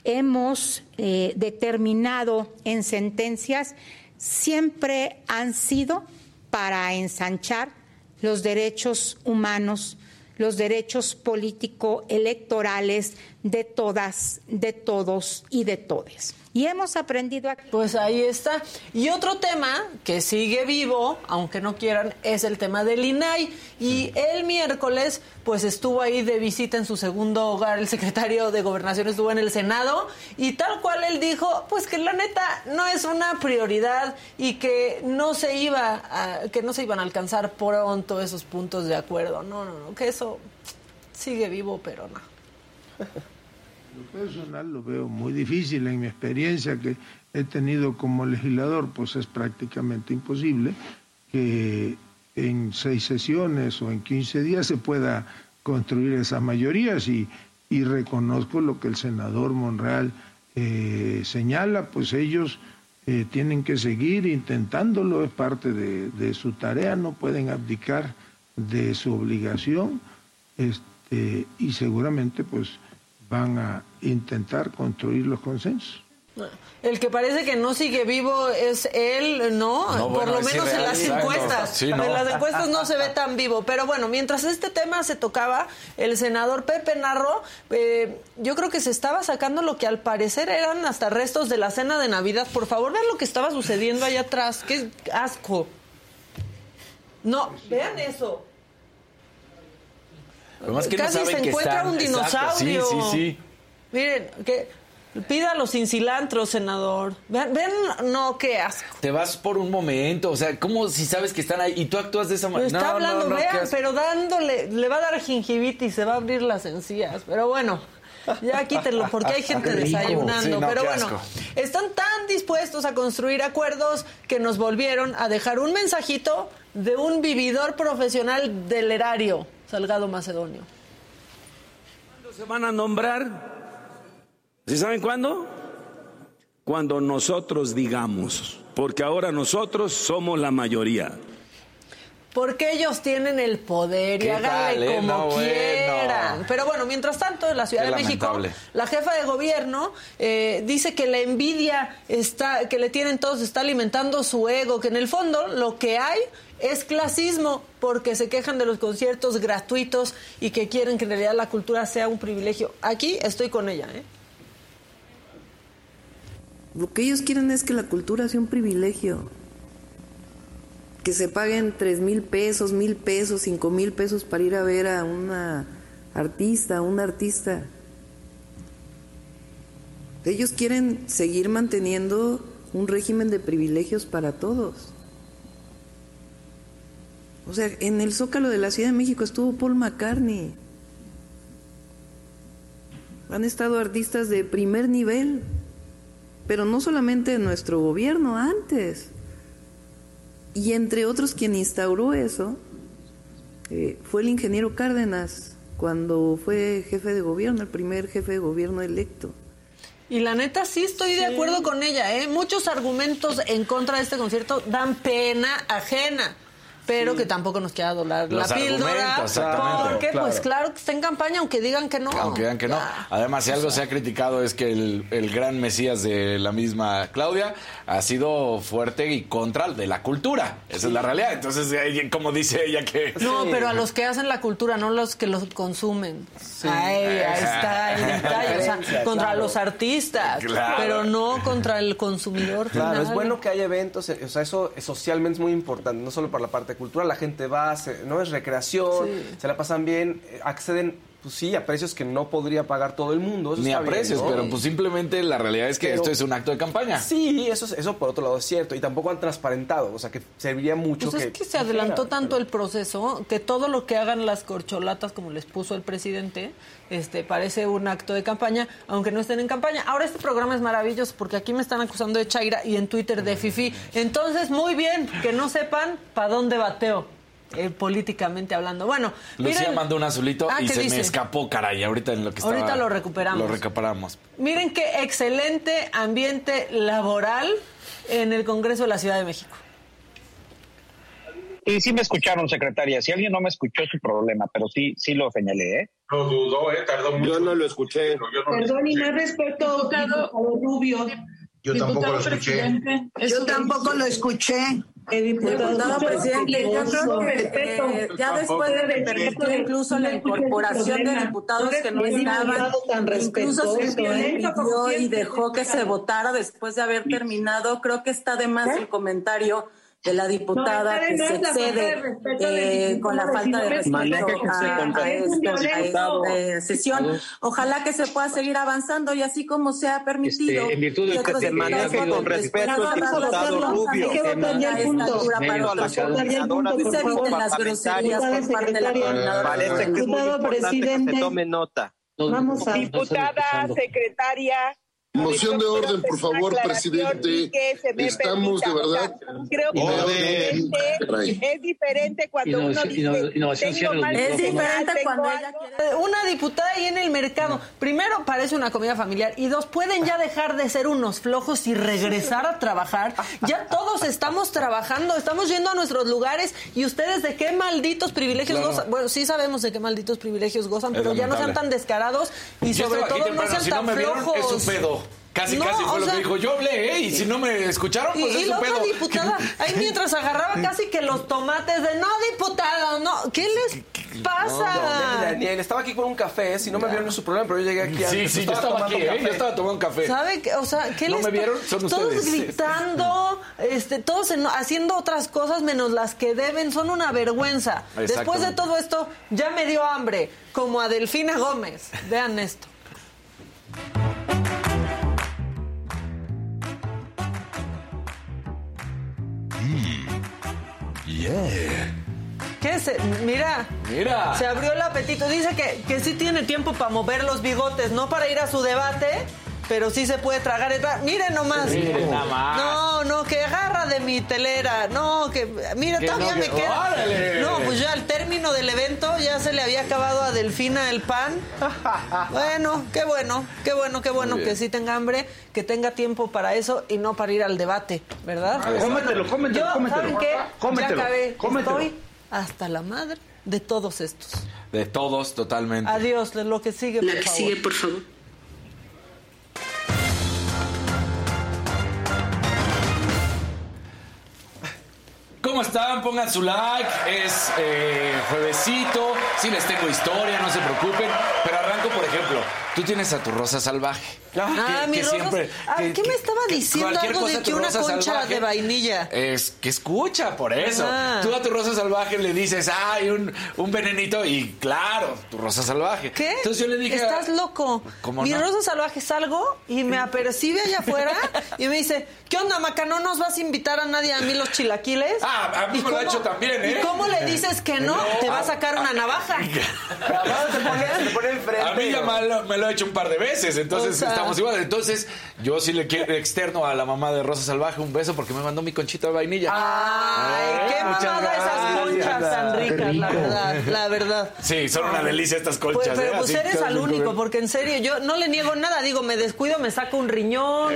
hemos eh, determinado en sentencias, siempre han sido para ensanchar los derechos humanos, los derechos político-electorales de todas, de todos y de todes y hemos aprendido a... Pues ahí está. Y otro tema que sigue vivo, aunque no quieran, es el tema del INAI. Y el miércoles, pues estuvo ahí de visita en su segundo hogar, el secretario de Gobernación estuvo en el Senado y tal cual él dijo, pues que la neta no es una prioridad y que no se iba a, que no se iban a alcanzar pronto esos puntos de acuerdo. No, no, no, que eso sigue vivo, pero no. Personal lo veo muy difícil en mi experiencia que he tenido como legislador, pues es prácticamente imposible que en seis sesiones o en quince días se pueda construir esas mayorías y, y reconozco lo que el senador Monreal eh, señala, pues ellos eh, tienen que seguir intentándolo, es parte de, de, su tarea, no pueden abdicar de su obligación este, y seguramente pues van a intentar construir los consensos. El que parece que no sigue vivo es él, ¿no? No, Por bueno, lo menos en las encuestas. Sí, ¿no? En las encuestas no se ve tan vivo. Pero bueno, mientras este tema se tocaba, el senador Pepe Narro, eh, yo creo que se estaba sacando lo que al parecer eran hasta restos de la cena de Navidad. Por favor, vean lo que estaba sucediendo allá atrás. ¡Qué asco! No, vean eso. No Casi saben se que encuentra están- un Exacto, dinosaurio. Sí, sí, sí. Miren, que pídalo sin cilantro, senador. Vean, vean, no, qué asco. Te vas por un momento, o sea, ¿cómo si sabes que están ahí y tú actúas de esa manera? está hablando, vean, pero dándole, le va a dar gingivitis, se va a abrir las encías. Pero bueno, ya quítenlo, porque hay gente Qué rico. desayunando. Sí, no, pero bueno, están tan dispuestos a construir acuerdos que nos volvieron a dejar un mensajito de un vividor profesional del erario, Salgado Macedonio. ¿Cuándo se van a nombrar? ¿Sí saben cuándo? Cuando nosotros digamos, porque ahora nosotros somos la mayoría. Porque ellos tienen el poder y ¿Qué háganle tal, eh? como No, bueno. quieran. Pero bueno, mientras tanto, en la Ciudad Qué de México, la jefa de gobierno eh, dice que la envidia está, que le tienen todos está alimentando su ego, que en el fondo lo que hay es clasismo, porque se quejan de los conciertos gratuitos y que quieren que en realidad la cultura sea un privilegio. Aquí estoy con ella, ¿eh? Lo que ellos quieren es que la cultura sea un privilegio. Que se paguen tres mil pesos, mil pesos, cinco mil pesos para ir a ver a una artista, un artista. Ellos quieren seguir manteniendo un régimen de privilegios para todos. O sea, en el Zócalo de la Ciudad de México estuvo Paul McCartney. Han estado artistas de primer nivel, pero no solamente en nuestro gobierno, antes. Y entre otros quien instauró eso eh, fue el ingeniero Cárdenas, cuando fue jefe de gobierno, el primer jefe de gobierno electo. Y la neta sí estoy de acuerdo con ella, ¿eh? Muchos argumentos en contra de este concierto dan pena ajena. Pero que tampoco nos queda dolar Los la píldora. Porque, claro. pues claro que está en campaña, aunque digan que no. Aunque digan que no. Además, si algo se ha criticado es que el, el gran mesías de la misma Claudia ha sido fuerte y contra de la cultura. Esa es la realidad. Entonces, eh, como dice ella que... No, pero a los que hacen la cultura, no los que los consumen. Ahí, ahí está el detalle. O sea, contra claro. los artistas, Claro. pero no contra el consumidor. Claro, final. es bueno que haya eventos, eh, o sea, eso socialmente es muy importante, no solo para la parte cultural, la gente va, se- no es recreación, Sí. se la pasan bien, eh, acceden, pues sí, a precios que no podría pagar todo el mundo. eso Ni a bien, precios, ¿no? pero pues simplemente la realidad es que Pero- esto es un acto de campaña. Sí, eso, es- eso por otro lado es cierto, y tampoco han transparentado, o sea, que serviría mucho Pues que... es que se adelantó tanto el proceso que todo lo que hagan las corcholatas, como les puso el presidente, este parece un acto de campaña, aunque no estén en campaña. Ahora este programa es maravilloso porque aquí me están acusando de Chaira y en Twitter de Fifi. Entonces, muy bien, que no sepan para dónde bateo, eh, políticamente hablando. Bueno, Lucía miren, mandó un azulito Ah, y ¿qué se dice? me escapó, caray, ahorita en lo que estaba... Ahorita lo recuperamos. Lo recuperamos. miren qué excelente ambiente laboral en el Congreso de la Ciudad de México. Sí, sí me escucharon, secretaria. Si alguien no me escuchó, es su problema, pero sí, sí lo señalé, ¿eh? No dudó, ¿eh? Tardó mucho. Yo no lo escuché. Perdón, y más respeto, diputado Rubio. Yo tampoco lo escuché. Yo tampoco lo escuché. Eh, diputado, presidente, yo creo que respeto. eh, ya después de permitir incluso la incorporación de diputados que no Es estaban, incluso se respetuoso, ¿eh? pidió y dejó que se votara después de haber terminado, creo que está de más el comentario de la diputada No, que está se excede del eh, con la falta no de respeto a, a respeto, esta- eh, sesión. Ojalá que se pueda seguir avanzando y así como se ha permitido. Este, en virtud de que se maneje con respeto, después de diputado Rubio. el el las groserías por parte de la coordinadora. Parece que es muy Diputado importante que se presidente. tome nota. Vamos a- Diputada, secretaria. Moción de orden, por favor, presidente. Estamos de verdad. Creo que Orden. es diferente, es diferente cuando uno dice tengo mal Es diferente cuando ella Una diputada ahí en el mercado. Primero, parece una comida familiar. Y dos, pueden ya dejar de ser unos flojos y regresar a trabajar. Ya todos estamos trabajando, estamos yendo a nuestros lugares. ¿Y ustedes de qué malditos privilegios Claro. gozan? Bueno, sí sabemos de qué malditos privilegios gozan, Es pero ya no sean tan descarados y Yo sobre todo no sean si no tan vieron, flojos. es un pedo. Casi, No, casi fue lo sea- que dijo. Yo hablé, ¿eh? Y si no me escucharon, Y, pues y es la su otra pedo. diputada, ahí mientras agarraba casi que los tomates de no, diputado, no. ¿Qué les pasa? Daniel, estaba aquí con un café, si no me vieron es su problema, pero yo llegué aquí Sí, antes, sí, yo estaba tomando aquí, ¿eh? café. Yo estaba tomando un café. ¿Sabe? O sea, ¿qué ¿No les me vieron? Son Todos ustedes. gritando, este, todos en- haciendo otras cosas menos las que deben, son una vergüenza. Después de todo esto, ya me dio hambre, como a Delfina Gómez. Vean esto. Yeah. ¿Qué es? Mira. Mira. Se abrió el apetito. Dice que, que sí tiene tiempo para mover los bigotes, no para ir a su debate, pero sí se puede tragar. Miren nomás. Miren nada más. No, no, que agarra de mi telera. No, que. Mira, Que todavía no, me que- queda. ¡Órale! No, pues ya al término del evento ya se le había acabado a Delfina el pan. Bueno, qué bueno, qué bueno, qué bueno que sí tenga hambre, que tenga tiempo para eso y no para ir al debate, ¿verdad? Cómetelo, cómetelo, Yo, cómetelo. ¿saben qué? Cómetelo, ya acabé. cómetelo. Estoy hasta la madre de todos estos. De todos, totalmente. Adiós, de lo que sigue, por favor. por favor. ¿Cómo están? Pongan su like. Es eh, juevesito. Sí les tengo historia, no se preocupen. Pero arranco, por ejemplo. Tú tienes a tu rosa salvaje. Ah, mi Rosa- Ah, ¿Qué me estaba diciendo algo cosa de que una concha salvaje- de vainilla? Es que escucha, por eso. Tú a tu rosa salvaje le dices, ay, un, un venenito. Y claro, tu rosa salvaje. ¿Qué? Entonces yo le dije. Estás loco. ¿Cómo Mi no? rosa salvaje salgo y me apercibe allá afuera y me dice, ¿qué onda, Maca? ¿No nos vas a invitar a nadie a mí los chilaquiles? Ah, a mí ¿Y me lo ha hecho también, ¿eh? ¿Y cómo le dices que no? No, Te va a sacar una navaja. A mí ya me lo, ha hecho un par de veces, entonces O sea- estamos igual. Entonces, yo sí le quiero externo a la mamá de Rosa Salvaje un beso porque me mandó mi conchita de vainilla. Ay, qué Muchas mamada esas conchas tan ricas, la verdad, la verdad. Sí, son una delicia estas Pues, conchas. pero ¿eh? pues Así eres al único, porque en serio, yo no le niego nada. Digo, me descuido, me saco un riñón,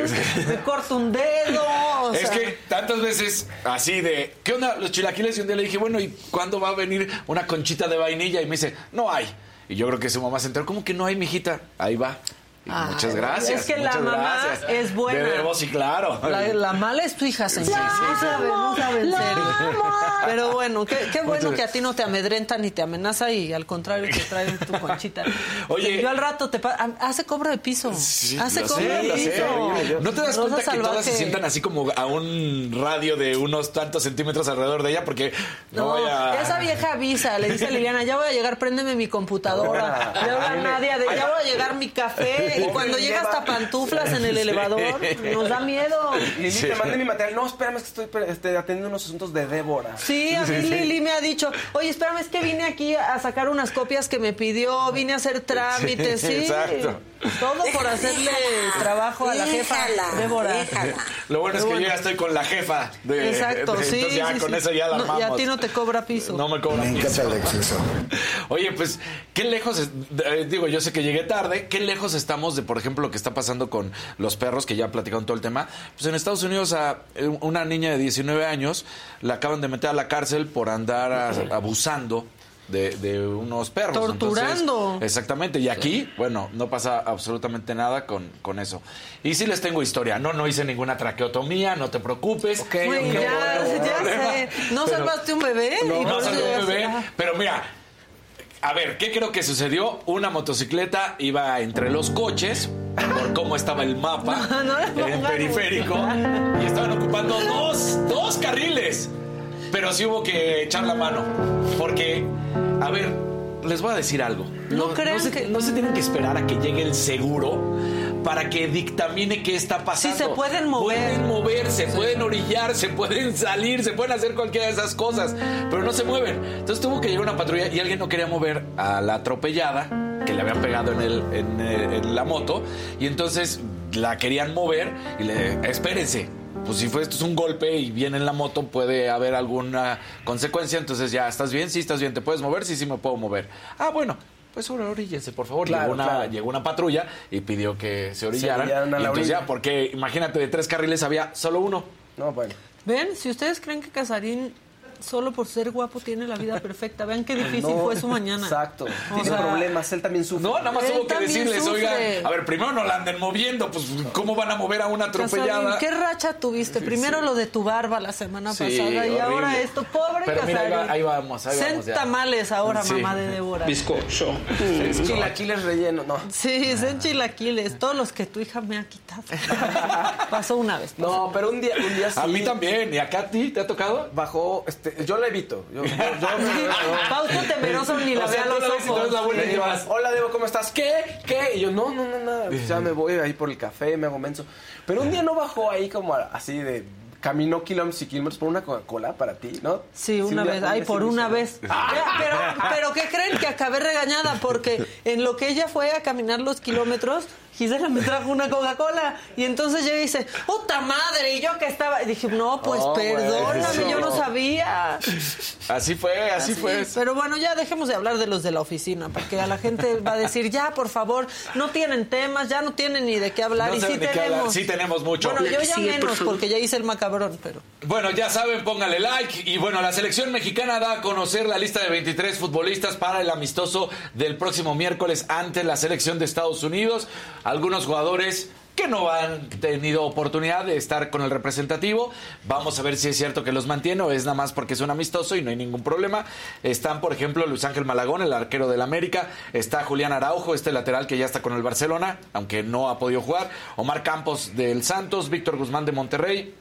me corto un dedo. o Es sea. que tantas veces así de, ¿qué onda los chilaquiles? Y un día le dije, bueno, ¿y cuándo va a venir una conchita de vainilla? Y me dice, no hay. Y yo creo que su mamá se enteró, ¿cómo que no hay, mijita? Ahí va. Y Ay, muchas gracias. es que la mamá gracias. es buena. De debo, sí, claro. La, la mala es tu hija, señor. no sabe, no sabe. Pero bueno, qué, qué bueno Muchas- que a ti no te amedrenta ni te amenaza y al contrario te trae tu conchita. Oye. yo al rato te hace cobro de piso. Sí, hace lo cobro sé, de lo sé. piso. ¿No te das Rosa cuenta que todas se sientan así como a un radio de unos tantos centímetros alrededor de ella? Porque no, No, vaya... esa vieja avisa, le dice a Liliana, ya voy a llegar, préndeme mi computadora. Ya de, ya voy a llegar mi café. Y cuando llega hasta pantuflas en el elevador, nos da miedo. Lili, te mandé mi material. No, espérame, es que estoy este, atendiendo unos asuntos de Débora. Sí, a mí Lili me ha dicho, oye, espérame, es que vine aquí a sacar unas copias que me pidió, vine a hacer trámites, sí. exacto. Todo por hacerle trabajo a la jefa Débora. Lo bueno es que yo ya estoy con la jefa. De, Exacto, de- sí. Entonces ya sí, con sí. eso ya la No, armamos. Y a ti no te cobra piso. No me cobra piso. Oye, pues, qué lejos, es- eh, digo, yo sé que llegué tarde, qué lejos estamos de, por ejemplo, lo que está pasando con los perros, que ya platicaron todo el tema. Pues en Estados Unidos a eh, una niña de 19 años la acaban de meter a la cárcel por andar a- abusando. De, de unos perros. Torturando. Entonces, exactamente. Y aquí, bueno, no pasa absolutamente nada con, con eso. Y sí les tengo historia. No, no hice ninguna traqueotomía, no te preocupes. Ya, ya sé. ¿No Pero- salvaste un bebé? no, no salvé un bebé. Pero mira, a ver, ¿qué creo que sucedió? Una motocicleta iba entre los coches, por cómo estaba el mapa, No en periférico, y estaban ocupando dos, dos carriles. Pero sí hubo que echar la mano. Porque, a ver, les voy a decir algo. No crean se, que- no se tienen que esperar a que llegue el seguro para que dictamine qué está pasando. Sí, se pueden mover. Pueden moverse, pueden orillar, se pueden salir, se pueden hacer cualquiera de esas cosas, pero no se mueven. Entonces tuvo que llegar una patrulla y alguien no quería mover a la atropellada que le habían pegado en, el, en, eh, en la moto y entonces la querían mover y le espérense. Pues si fue esto es un golpe y viene en la moto puede haber alguna consecuencia, entonces ya estás bien, sí estás bien, te puedes mover, sí sí me puedo mover. Ah, bueno, pues ahora oríllense, por favor. Claro, llegó, una, claro. llegó una patrulla y pidió que se orillaran. orillaran a y la entonces orilla. ya, porque imagínate, de tres carriles había solo uno. No, bueno. Ven, si ustedes creen que Casarín solo por ser guapo tiene la vida perfecta. Vean qué difícil No, fue su mañana. Exacto. O Tiene sea, problemas, él también sufre. No, nada más tuvo que decirles, sufre. oigan, a ver, primero no la anden moviendo, pues ¿cómo van a mover a una atropellada? Casarín, ¿qué racha tuviste? Primero lo de tu barba la semana Sí, pasada y ahora esto. Pobre Pero mira, ahí, va- Casarín. ahí vamos, ahí vamos tamales ahora, Sí. mamá de Débora. Bizcocho. Es chilaquiles relleno, no. Sí, cen chilaquiles, todos los que tu hija me ha quitado. Pasó una vez. No, pero un día, un día sí. A mí también, ¿y acá a ti te ha tocado? Bajó, este, yo la evito. Yo, yo, yo- Pauto temeroso ni la O sea, a tú los ves ojos. eres la buena y vas. Hola, Debo, ¿cómo estás? ¿Qué? ¿Qué? Y yo, no, no, no, nada. Pues ya me voy ahí por el café, me hago menso. Pero un día no bajó ahí como así de... Caminó kilómetros y kilómetros por una Coca-Cola para ti, ¿no? Sí, una vez. Ay, por una vez. Pero, pero ¿qué creen? Que acabé regañada porque en lo que ella fue a caminar los kilómetros, Gisela me trajo una Coca-Cola. Y entonces llega y dice, puta madre, y yo que estaba. Y dije, no, pues No, perdóname, yo no sabía. Así fue, así, Así, fue. Pero bueno, ya dejemos de hablar de los de la oficina, porque a la gente va a decir, ya, por favor, no tienen temas, ya no tienen ni de qué hablar. No y sí de qué hablar. tenemos. Sí tenemos mucho. Bueno, yo ya Sí, menos, porque ya hice el macabrón, pero. Bueno, ya saben, póngale like. Y bueno, la selección mexicana da a conocer la lista de 23 futbolistas para el amistoso del próximo miércoles ante la selección de Estados Unidos. Algunos jugadores que no han tenido oportunidad de estar con el representativo. Vamos a ver si es cierto que los mantiene o es nada más porque es un amistoso y no hay ningún problema. Están, por ejemplo, Luis Ángel Malagón, el arquero del América. Está Julián Araujo, este lateral que ya está con el Barcelona, aunque no ha podido jugar. Omar Campos del Santos, Víctor Guzmán de Monterrey.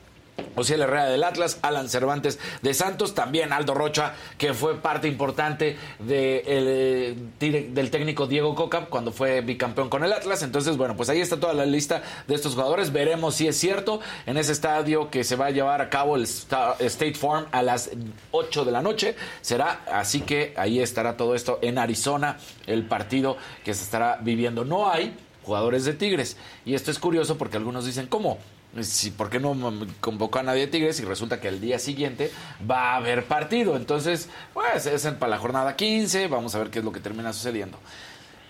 Ociel Herrera del Atlas, Alan Cervantes de Santos, también Aldo Rocha, que fue parte importante del técnico Diego Coca cuando fue bicampeón con el Atlas. Entonces, bueno, pues ahí está toda la lista de estos jugadores. Veremos si es cierto en ese estadio que se va a llevar a cabo el Sta- State Farm a las 8 de la noche. Será así que ahí estará todo esto en Arizona, el partido que se estará viviendo. No hay jugadores de Tigres. Y esto es curioso porque algunos dicen, ¿cómo? Si, ¿Por qué no convocó a nadie de Tigres? Y resulta que el día siguiente va a haber partido. Entonces, pues es para la jornada 15. Vamos a ver qué es lo que termina sucediendo.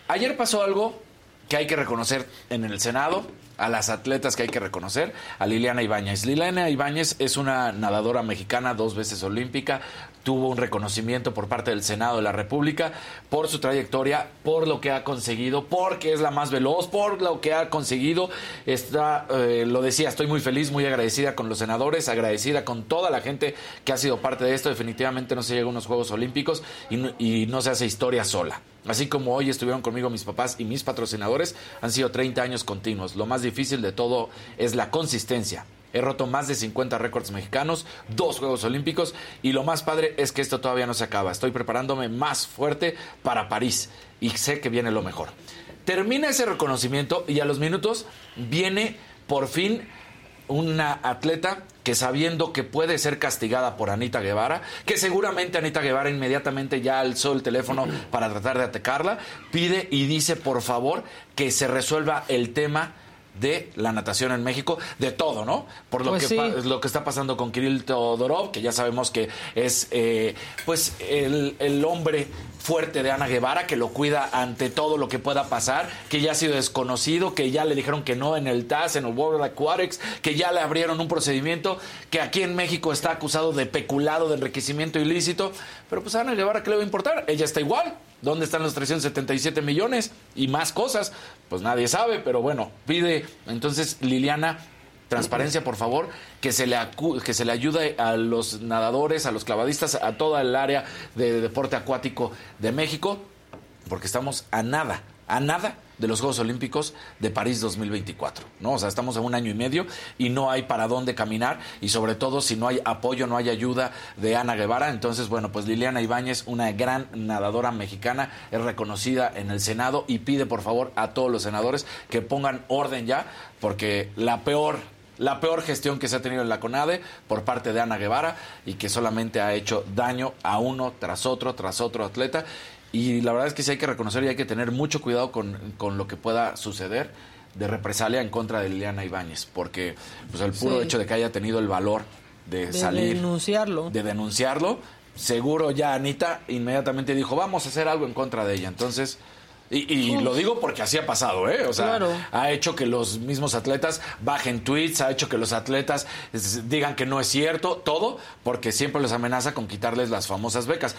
Ayer pasó algo que hay que reconocer en el Senado, a las atletas que hay que reconocer, a Liliana Ibáñez. Liliana Ibáñez es una nadadora mexicana, dos veces olímpica, tuvo un reconocimiento por parte del Senado de la República por su trayectoria, por lo que ha conseguido, porque es la más veloz, por lo que ha conseguido. Está, eh, lo decía, estoy muy feliz, muy agradecida con los senadores, agradecida con toda la gente que ha sido parte de esto. Definitivamente no se llega a unos Juegos Olímpicos y no, y no se hace historia sola. Así como hoy estuvieron conmigo mis papás y mis patrocinadores, han sido 30 años continuos. Lo más difícil de todo es la consistencia. He roto más de 50 récords mexicanos, dos Juegos Olímpicos y lo más padre es que esto todavía no se acaba. Estoy preparándome más fuerte para París y sé que viene lo mejor. Termina ese reconocimiento y a los minutos viene por fin una atleta que sabiendo que puede ser castigada por Anita Guevara, que seguramente Anita Guevara inmediatamente ya alzó el teléfono para tratar de atacarla, pide y dice por favor que se resuelva el tema de la natación en México, de todo, ¿no? Por lo, Pues que, sí. pa- lo que está pasando con Kirill Todorov, que ya sabemos que es eh, pues el, el hombre fuerte de Ana Guevara, que lo cuida ante todo lo que pueda pasar, que ya ha sido desconocido, que ya le dijeron que no en el TAS, en el World Aquatics, que ya le abrieron un procedimiento, que aquí en México está acusado de peculado, de enriquecimiento ilícito, pero pues a Ana Guevara, ¿qué le va a importar? Ella está igual. ¿Dónde están los 377 millones y más cosas? Pues nadie sabe, pero bueno, pide entonces Liliana transparencia, por favor, que se le acu- que se le ayude a los nadadores, a los clavadistas, a toda el área de deporte acuático de México, porque estamos a nada, a nada de los Juegos Olímpicos de París 2024, ¿no? O sea, estamos a un año y medio y no hay para dónde caminar y sobre todo si no hay apoyo, no hay ayuda de Ana Guevara, entonces bueno, pues Liliana Ibáñez, una gran nadadora mexicana, es reconocida en el Senado y pide por favor a todos los senadores que pongan orden ya, porque la peor la peor gestión que se ha tenido en la CONADE por parte de Ana Guevara y que solamente ha hecho daño a uno tras otro, tras otro atleta. Y la verdad es que sí hay que reconocer y hay que tener mucho cuidado con, con lo que pueda suceder de represalia en contra de Liliana Ibáñez, porque pues el puro Sí. hecho de que haya tenido el valor de, De salir, denunciarlo. de denunciarlo, seguro ya Anita inmediatamente dijo, vamos a hacer algo en contra de ella. Entonces, Y, y lo digo porque así ha pasado, ¿eh? O sea, Claro. ha hecho que los mismos atletas bajen tweets, ha hecho que los atletas digan que no es cierto, todo, porque siempre les amenaza con quitarles las famosas becas.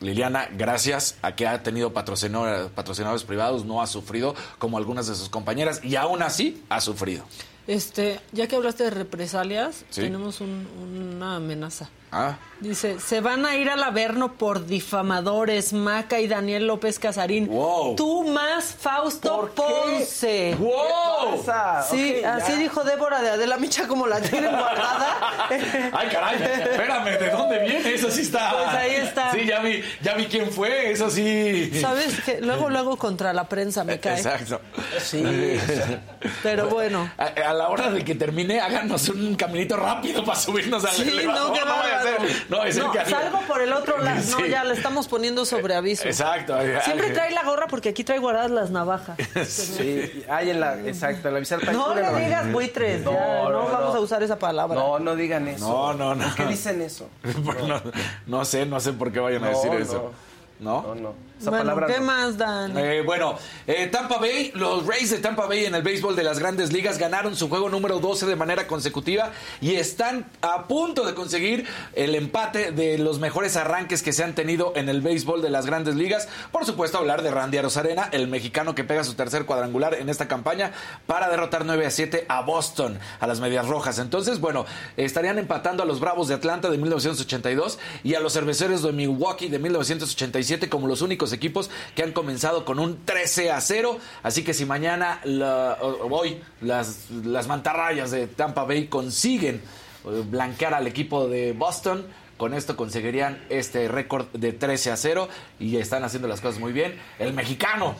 Liliana, gracias a que ha tenido patrocinador- patrocinadores privados, no ha sufrido como algunas de sus compañeras y aún así ha sufrido. Este, ya que hablaste de represalias, Sí. tenemos un- una amenaza. Ah, Dice, se van a ir al Averno por difamadores, Maca y Daniel López Casarín. Tú más Fausto Ponce. ¡Wow! Sí, así ya. dijo Débora de Adela Micha como la tienen guardada. Ay, caray, espérame, ¿de dónde viene? Eso sí está. Pues ahí está. Sí, ya vi, ya vi quién fue, eso sí. ¿Sabes que Luego, luego contra la prensa me cae. Exacto. Sí. Pero bueno. A, a la hora de que termine, háganos un caminito rápido para subirnos al Sí, elevador. no, qué vaya a ser- no, es el No, que- salgo por el otro lado. No, ya le estamos poniendo sobre aviso. Exacto. Siempre trae la gorra porque aquí trae guardadas las navajas. Sí, hay en la, exacto, la No le digas buitres, ya, no, vamos a usar esa palabra. No, no digan eso. No, no, no. ¿Por qué dicen eso? no, no sé, no sé por qué vayan a No, decir no. eso. ¿No? No, no. Esa bueno, palabra ¿qué no. más, Dan? Eh, bueno, eh, Tampa Bay, los Rays de Tampa Bay en el béisbol de las grandes ligas ganaron su juego número 12 de manera consecutiva y están a punto de conseguir el empate de los mejores arranques que se han tenido en el béisbol de las grandes ligas. Por supuesto, hablar de Randy Arozarena, el mexicano que pega su tercer cuadrangular en esta campaña para derrotar 9 a 7 a Boston, a las Medias Rojas. Entonces, bueno, estarían empatando a los Bravos de Atlanta de 1982 y a los Cerveceros de Milwaukee de 1987 como los únicos equipos que han comenzado con un 13 a 0. Así que si mañana, hoy, las, las mantarrayas de Tampa Bay consiguen eh, blanquear al equipo de Boston, con esto conseguirían este récord de 13 a 0 y están haciendo las cosas muy bien. El mexicano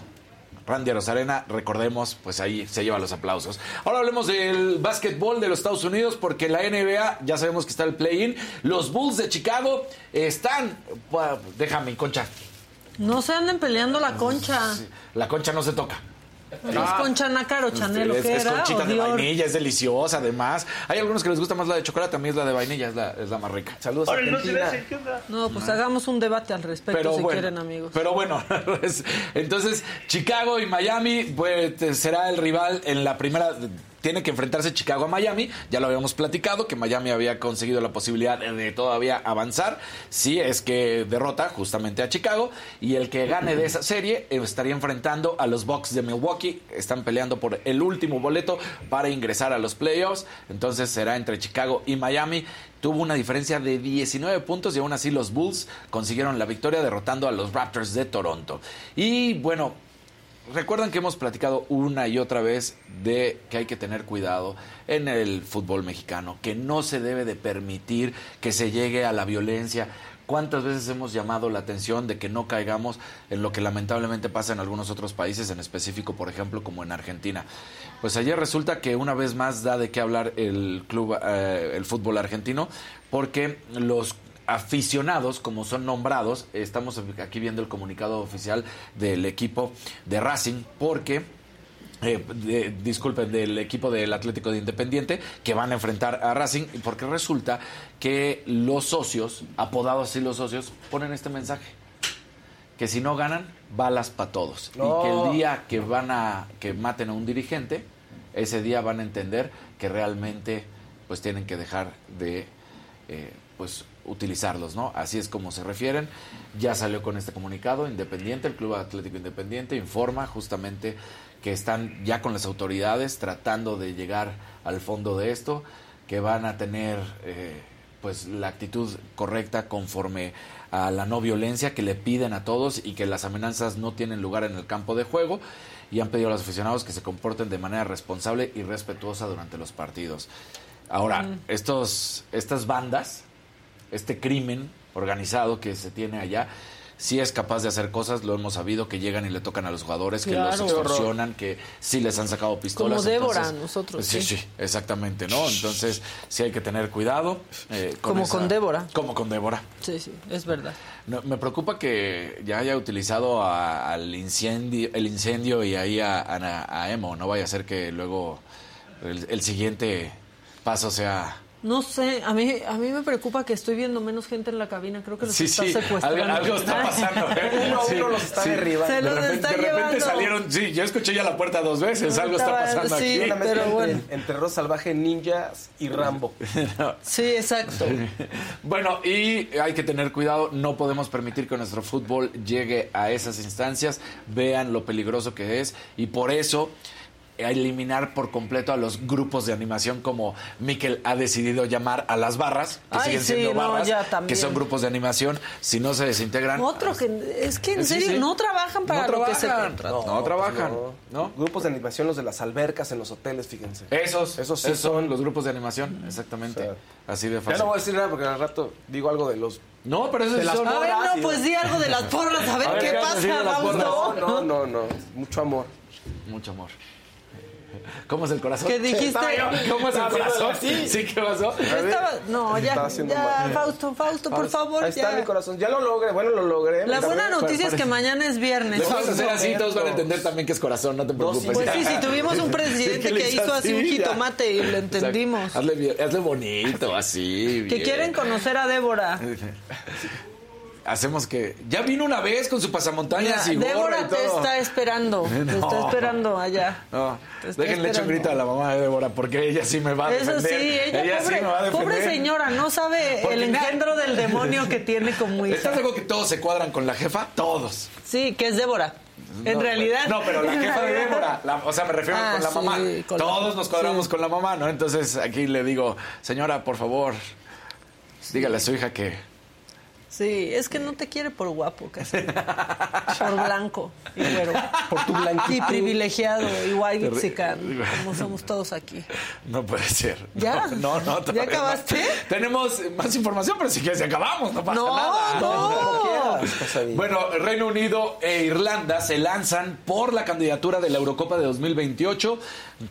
Randy Rosarena, recordemos, pues ahí se lleva los aplausos. Ahora hablemos del básquetbol de los Estados Unidos, porque la NBA, ya sabemos que está el play-in. Los Bulls de Chicago están. Bueno, déjame, concha. No se anden peleando la concha. La concha no se toca. ¿Es concha nácar o chanelo? es, ¿Qué es era? conchita ¿O de vainilla, es deliciosa además. Hay algunos que les gusta más la de chocolate, a mí es la de vainilla, es la, es la más rica. Saludos Ahora, no No, pues hagamos un debate al respecto si bueno, quieren, amigos. Pero bueno, es- entonces Chicago y Miami pues será el rival en la primera tiene que enfrentarse Chicago a Miami, ya lo habíamos platicado que Miami había conseguido la posibilidad de todavía avanzar, si es que derrota justamente a Chicago y el que gane de esa serie estaría enfrentando a los Bucks de Milwaukee, están peleando por el último boleto para ingresar a los playoffs, entonces será entre Chicago y Miami. Tuvo una diferencia de 19 puntos y aún así los Bulls consiguieron la victoria derrotando a los Raptors de Toronto. Y bueno, recuerdan que hemos platicado una y otra vez de que hay que tener cuidado en el fútbol mexicano, que no se debe de permitir que se llegue a la violencia. ¿Cuántas veces hemos llamado la atención de que no caigamos en lo que lamentablemente pasa en algunos otros países, en específico, por ejemplo, como en Argentina? Pues ayer resulta que una vez más da de qué hablar el club, eh, el fútbol argentino, porque los aficionados, como son nombrados, estamos aquí viendo el comunicado oficial del equipo de Racing, porque eh, de- disculpen, del equipo del Atlético de Independiente que van a enfrentar a Racing, porque resulta que los socios, apodados así los socios, ponen este mensaje. Que si no ganan, balas para todos. No. Y que el día que van a, que maten a un dirigente, ese día van a entender que realmente pues tienen que dejar de eh, pues utilizarlos, ¿no? Así es como se refieren. Ya salió con este comunicado Independiente, el Club Atlético Independiente informa justamente que están ya con las autoridades tratando de llegar al fondo de esto, que van a tener eh, pues la actitud correcta conforme a la no violencia que le piden a todos y que las amenazas no tienen lugar en el campo de juego y han pedido a los aficionados que se comporten de manera responsable y respetuosa durante los partidos. Ahora, Mm. estos, estas bandas, este crimen organizado que se tiene allá, sí es capaz de hacer cosas, lo hemos sabido, que llegan y le tocan a los jugadores, que los extorsionan, que sí les han sacado pistolas. Como Débora, entonces- nosotros, Sí, sí. sí, exactamente, ¿no? Entonces, sí hay que tener cuidado. eh, Como con Débora. Como con Débora. Sí, sí, es verdad. No, me preocupa que ya haya utilizado a- al incendio, el incendio y ahí a, a- a Emo. No vaya a ser que luego el, el siguiente paso sea No sé, a mí, a mí me preocupa que estoy viendo menos gente en la cabina. Creo que los Sí, está sí, secuestrando. algo, algo está pasando. ¿eh? Uno a Sí, uno los está sí. derribando. Se De los repente, está de repente llevando. salieron, sí, yo escuché ya la puerta dos veces, algo está pasando sí, aquí. Pero entre, bueno. entre Rosa Salvaje, Ninjas y Rambo. Sí, exacto. Bueno, y hay que tener cuidado, no podemos permitir que nuestro fútbol llegue a esas instancias, vean lo peligroso que es y por eso a eliminar por completo a los grupos de animación como Miquel ha decidido llamar a las barras, que Ay, siguen sí, siendo no, barras, ya que son grupos de animación, si no se desintegran. Otro que es que en Sí, serio sí. no trabajan para No lo que se trabajan. contratan. No, trabajan, ¿no? Grupos de animación, los de las albercas en los hoteles, fíjense. Esos, Esos sí esos son los grupos de animación, exactamente. Así de Ya fácil. no voy a decir nada porque al rato digo algo de los. No, pero eso de las son- A ver, porras no, pues di algo de las porras, a ver, A ver, qué ¿qué pasa, porras? Fausto. No, no, no. Mucho amor. Mucho amor. ¿Cómo es el corazón? ¿Qué dijiste? ¿Cómo es el corazón? así. Sí, ¿qué pasó? Yo estaba- no, ya, ya. Fausto, Fausto, por Ahora, favor, Ahí está ya. mi corazón. Ya lo logré. Bueno, lo logré. La buena noticia es que mañana es viernes. Le puedes hacer así, todos van a entender también que es corazón, no te preocupes. Pues sí, si tuvimos un Sí, presidente que hizo así un ya. jitomate y lo entendimos. Hazle, bien- hazle bonito, así. Que quieren conocer a Débora. Hacemos que. Ya vino una vez con su pasamontañas Mira, y Débora y te todo. está esperando. Te está esperando allá. No, Te déjenle echar un grito a la mamá de Débora porque ella sí me va a Eso defender. sí, ella, sí pobre, me va a defender. pobre señora, no sabe Porque el engendro del demonio que tiene como hija. ¿Estás acuerdo que todos se cuadran con la jefa? Todos. Sí, que es Débora. En No, realidad. No, pero la jefa de Débora. la- o sea, me refiero Ah, con la sí, mamá. con la- Todos nos cuadramos sí. con la mamá, ¿no? Entonces aquí le digo, señora, por favor, dígale a su hija que. Sí, es que no te quiere por guapo, casi. por blanco y güero. Por tu blanquitud. Y privilegiado, y white Terri- mexican, como somos todos aquí. No puede ser. ¿Ya? No, no, ¿Ya todavía no. acabaste? Tenemos más información, pero si quieres acabamos, no pasa No, nada. no. Bueno, Reino Unido e Irlanda se lanzan por la candidatura de la Eurocopa de 2028.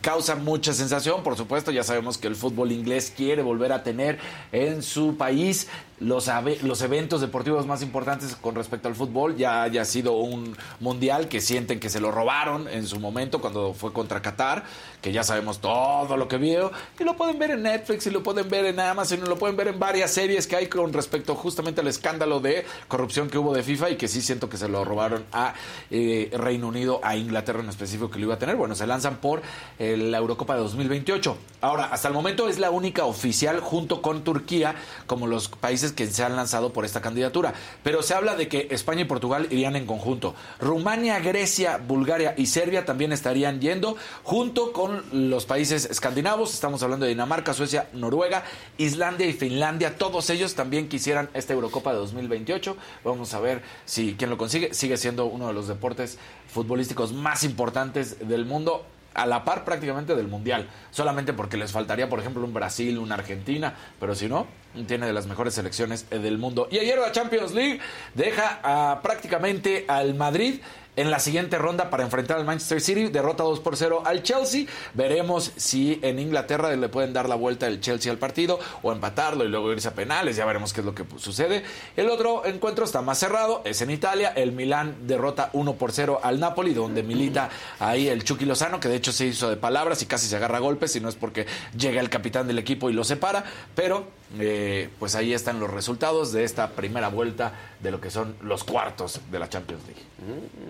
Causa mucha sensación, por supuesto. Ya sabemos que el fútbol inglés quiere volver a tener en su país los, los eventos deportivos más importantes con respecto al fútbol. Ya haya sido un mundial que sienten que se lo robaron en su momento cuando fue contra Qatar, que ya sabemos todo lo que vio. Y lo pueden ver en Netflix, y lo pueden ver en Amazon, y lo pueden ver en varias series que hay con respecto justamente al escándalo de corrupción que hubo de FIFA y que sí siento que se lo robaron a eh, Reino Unido, a Inglaterra en específico que lo iba a tener. Bueno, se lanzan por eh, la Eurocopa de 2028. Ahora, hasta el momento es la única oficial junto con Turquía como los países que se han lanzado por esta candidatura. Pero se habla de que España y Portugal irían en conjunto. Rumania, Grecia, Bulgaria y Serbia también estarían yendo junto con los países escandinavos. Estamos hablando de Dinamarca, Suecia, Noruega, Islandia y Finlandia. Todos ellos también quisieran esta Eurocopa de 2028. Vamos a ver si quien lo consigue. Sigue siendo uno de los deportes futbolísticos más importantes del mundo a la par prácticamente del mundial, solamente porque les faltaría, por ejemplo, un Brasil, una Argentina, pero si no, tiene de las mejores selecciones del mundo. Y ayer la Champions League deja a, prácticamente al Madrid en la siguiente ronda para enfrentar al Manchester City, derrota 2 por 0 al Chelsea. Veremos si en Inglaterra le pueden dar la vuelta el Chelsea al partido o empatarlo y luego irse a penales, ya veremos qué es lo que sucede. El otro encuentro está más cerrado, es en Italia, el Milán derrota 1 por 0 al Napoli, donde milita ahí el Chucky Lozano, que de hecho se hizo de palabras y casi se agarra a golpes, y no es porque llega el capitán del equipo y lo separa, pero eh, pues ahí están los resultados de esta primera vuelta de lo que son los cuartos de la Champions League.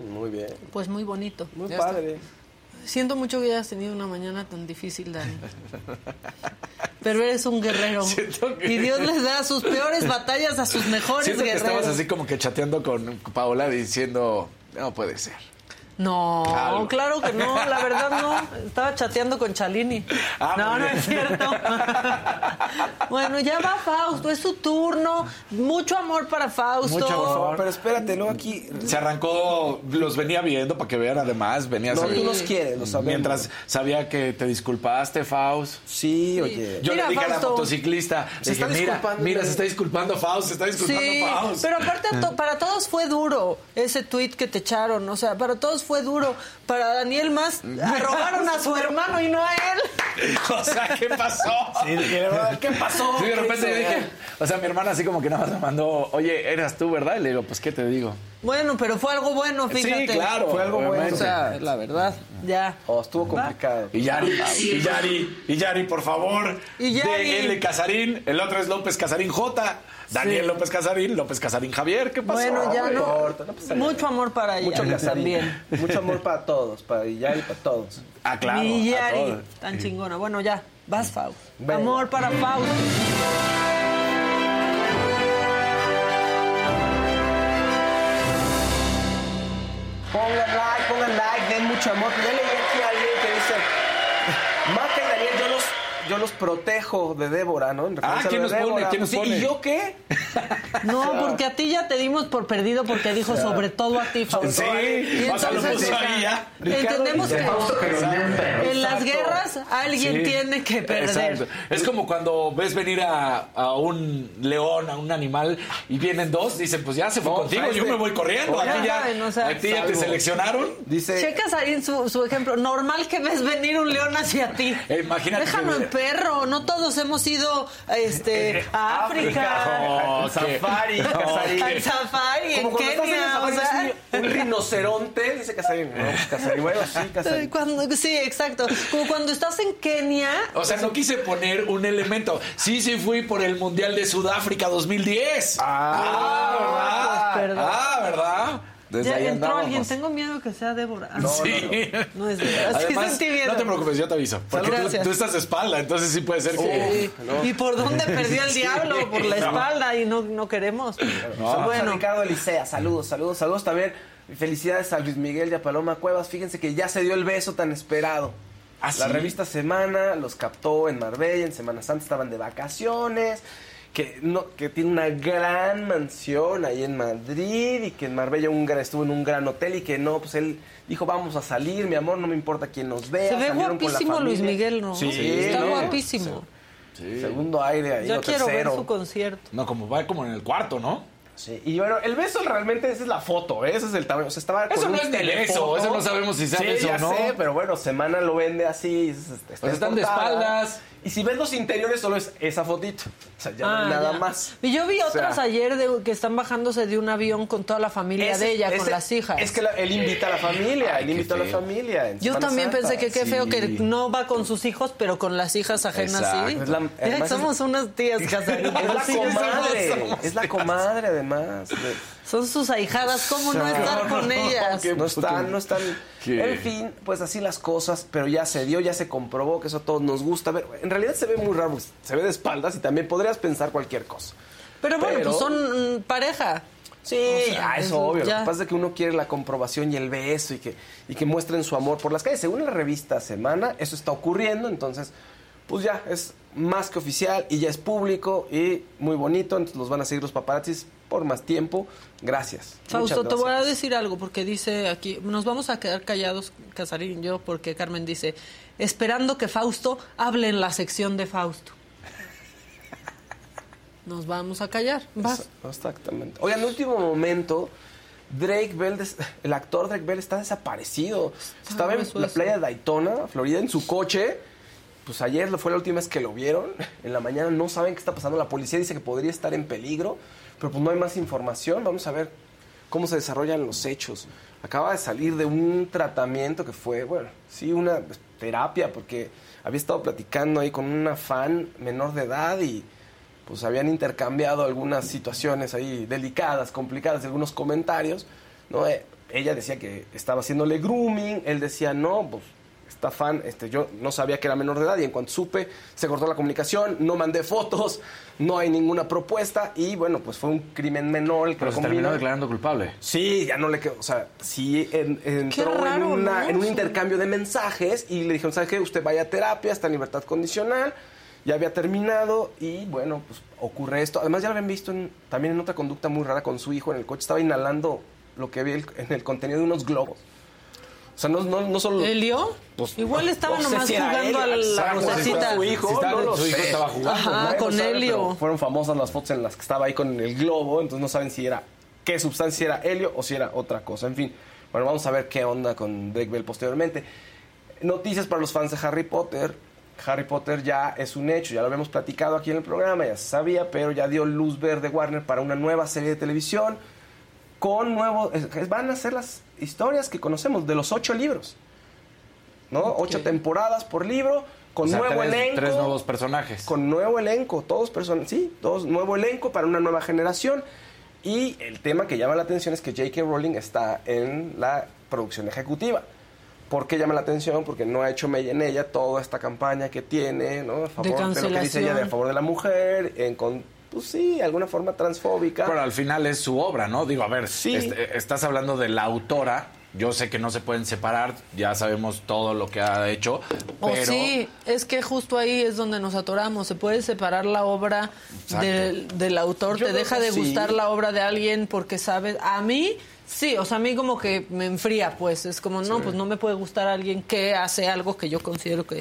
Muy bien. Pues muy bonito. Muy Ya padre. está. Siento mucho que hayas tenido una mañana tan difícil, Dani. Pero eres un guerrero. Que- Y Dios les da sus peores batallas a sus mejores Siento que guerreros. estabas así como que chateando con Paola diciendo, no puede ser. No, Algo. claro que no, la verdad no. Estaba chateando con Chalini. Ah, no, no es cierto. bueno, ya va Fausto, es su turno. Mucho amor para Fausto. Mucho amor. Pero espérate, luego aquí. Se arrancó, los venía viendo para que vean además, venía No, tú los quieres, lo sabemos. Mientras sabía que te disculpaste, Faust. Sí, oye. Yo Mira, le dije a la Fausto. motociclista, Se dije, está mira, disculpando, mira, se está disculpando Faust, se está disculpando Sí, Faust. pero aparte to- para todos fue duro ese tweet que te echaron, o sea, para todos fue duro. Para Daniel más robaron a su hermano y no a él. O sea, ¿qué pasó? Sí, de verdad, ¿qué pasó? Sí, de ¿Qué repente yo dije, o sea, mi hermana así como que nada más me mandó, oye, eras tú, ¿verdad? Y le digo, pues, ¿qué te digo? Bueno, pero fue algo bueno, Sí, fíjate. claro, Fue algo bueno. O sea, la verdad, ya. Oh, estuvo complicado. Y Yari, y Yari, y Yari, por favor. Y Yari. De L. Casarín, el otro es López Casarín J. Daniel Sí. López Casarín, López Casarín Javier, ¿qué pasó? Bueno, ya no. Mucho amor para ella también. Mucho amor para todos, para Yari, para todos. Ah, claro. Mi Yari, todos. tan chingona. Bueno, ya, vas, Faust. Venga. Amor para Faust. Pongan like, pongan like, den mucho amor. Ya leí aquí a alguien que dice, yo los, protejo de Débora, ¿no? En Ah, ¿quién nos pone? Débora. ¿Quién nos Sí, pone? ¿Y yo qué? No, porque a ti ya te dimos por perdido porque dijo sobre todo a ti, Faust. Sí, Y o sea, lo entonces, puso o sea, ahí ya. Entendemos que en las guerras alguien Sí. tiene que perder. Exacto. Es como cuando ves venir a, a un león, a un animal, y vienen dos, dicen, pues ya se fue No, contigo, ¿sabes yo de- me voy corriendo. Ti ya, saben, o sea, a ti ya te seleccionaron. Dice, Checa Sarín su, su ejemplo. Normal que ves venir un león hacia ti. Eh, imagínate Déjalo que- en perro. No todos hemos ido este, a África. Oh, al safari, no, Casarín. Al safari, en Como cuando estás en el Kenia. safari, o sea. un, rinoceronte, dice Casarín. No, pues Casarín, bueno, sí, Casarín. Cuando, sí, exacto. Como cuando estás en Kenia. O sea, no quise poner un elemento. Sí, sí fui por el Mundial de Sudáfrica 2010. Ah, pues, ¿verdad? perdón. Ah, ¿verdad? Desde ya ahí entró andábamos. alguien. Tengo miedo que sea Débora. No, sí. No es Débora. Además, no te preocupes, yo te aviso. Porque tú, estás de espalda, entonces sí puede ser que... Sí. ¿Y por dónde perdió el Sí. diablo? Por la No. espalda y no, no queremos. Saludos a Bueno, Ricardo Elisea, saludos, saludos, saludos también. Felicidades a Luis Miguel y a Paloma Cuevas. Fíjense que ya se dio el beso tan esperado. ¿Ah, La revista Semana los captó en Marbella, en Semana Santa estaban de vacaciones, que, no, que tiene una gran mansión ahí en Madrid y que en Marbella un gran- estuvo en un gran hotel y que no, pues él dijo vamos a salir, mi amor, no me importa quién nos vea. se ve Salieron con la guapísimo Luis. Miguel, ¿no? Sí, Está ¿no? guapísimo. Segundo aire ahí, Ya o quiero ver tercero. su concierto. No, como va como en el cuarto, ¿no? Sí, y bueno, el beso realmente esa es la foto, ¿eh? ese es el tamaño. O sea, estaba Eso con no un es telefoto. beso, eso no sabemos si sea sí, beso o ya no. sé, pero bueno, Semana lo vende así. es- está Pues están de espaldas. Y si ves los interiores, solo es esa fotito. O sea, ya no Ah, hay nada ya. más. Y yo vi O sea, otras ayer de, que están bajándose de un avión con toda la familia ese- de ella, con ese- las hijas. Es que la- él invita a la familia, Ay, él qué invita a la feo. familia. en Yo Semana también Santa. pensé que qué feo que Sí. no va con sus hijos, pero con las hijas ajenas Exacto. sí. Es la- además es- somos unas tías. Es la comadre, es la comadre además. de- Son sus ahijadas, ¿cómo no estar con ellas? No están, no están. ¿Qué? En fin, pues así las cosas, pero ya se dio, ya se comprobó que eso a todos nos gusta. ver, en realidad se ve muy raro, porque se ve de espaldas y también podrías pensar cualquier cosa. Pero bueno, Pero- pues son mm, pareja. Sí, O sea, ah, eso obvio. ya. Lo que pasa es que uno quiere la comprobación y el beso y que, y que muestren su amor por las calles. Según la revista Semana, eso está ocurriendo, entonces, pues ya, es más que oficial y ya es público y muy bonito. Entonces los van a seguir los paparazzis por más tiempo. Gracias. Fausto, te voy a decir algo, porque dice aquí, nos vamos a quedar callados, Casarín y yo, porque Carmen dice, esperando que Fausto hable en la sección de Fausto. Nos vamos a callar. Vas. Exactamente. Oigan, en último momento, Drake Bell, el actor Drake Bell está desaparecido. Estaba en la playa de Daytona, Florida, en su coche. Pues ayer fue la última vez que lo vieron. En la mañana no saben qué está pasando. La policía dice que podría estar en peligro, pero pues no hay más información. Vamos a ver cómo se desarrollan los hechos. Acaba de salir de un tratamiento que fue, bueno, sí, una terapia, porque había estado platicando ahí con una fan menor de edad y pues habían intercambiado algunas situaciones ahí delicadas, complicadas, algunos comentarios, ¿no? Eh, ella decía que estaba haciéndole grooming, él decía, no, pues esta fan, este, yo no sabía que era menor de edad y en cuanto supe, se cortó la comunicación, no mandé fotos, no hay ninguna propuesta y bueno, pues fue un crimen menor. el que Pero se terminó declarando culpable. Sí, ya no le quedó, o sea, sí en- entró en, una- ¿no? en un intercambio de mensajes y le dijeron, ¿sabes qué? Usted vaya a terapia, está en libertad condicional, ya había terminado y bueno, pues ocurre esto. Además ya lo habían visto en- también en otra conducta muy rara con su hijo en el coche, estaba inhalando lo que había en el contenido de unos globos. O sea, no, no, no solo... ¿Elio? Pues, Igual estaba no sé nomás si jugando él, a la Su hijo, Si estaba- no lo su hijo sé. estaba jugando. Ajá, con helio. Fueron famosas las fotos en las que estaba ahí con el globo, entonces no saben si era qué sustancia si era helio o si era otra cosa. En fin, bueno, vamos a ver qué onda con Drake Bell posteriormente. Noticias para los fans de Harry Potter. Harry Potter ya es un hecho, ya lo habíamos platicado aquí en el programa, ya se sabía, pero ya dio luz verde Warner para una nueva serie de televisión. Con nuevos, van a ser las historias que conocemos de los ocho libros, ¿no? Ocho temporadas por libro, con O sea, nuevo tres- elenco. tres nuevos personajes. Con nuevo elenco, todos personas, sí, todos nuevo elenco para una nueva generación. Y el tema que llama la atención es que J.K. Rowling está en la producción ejecutiva. ¿Por qué llama la atención? Porque no ha hecho mella en ella toda esta campaña que tiene, ¿no? A favor de, lo que dice ella de a favor de la mujer, en con, pues sí, alguna forma transfóbica. Pero al final es su obra, ¿no? Digo, a ver, este, estás hablando de la autora. Yo sé que no se pueden separar, ya sabemos todo lo que ha hecho, O pero sí, es que justo ahí es donde nos atoramos. Se puede separar la obra del, del autor. Yo Te deja de sí. gustar la obra de alguien porque sabes. A mí, sí, o sea, a mí como que me enfría, pues. Es como, no, Sí. pues no me puede gustar alguien que hace algo que yo considero que,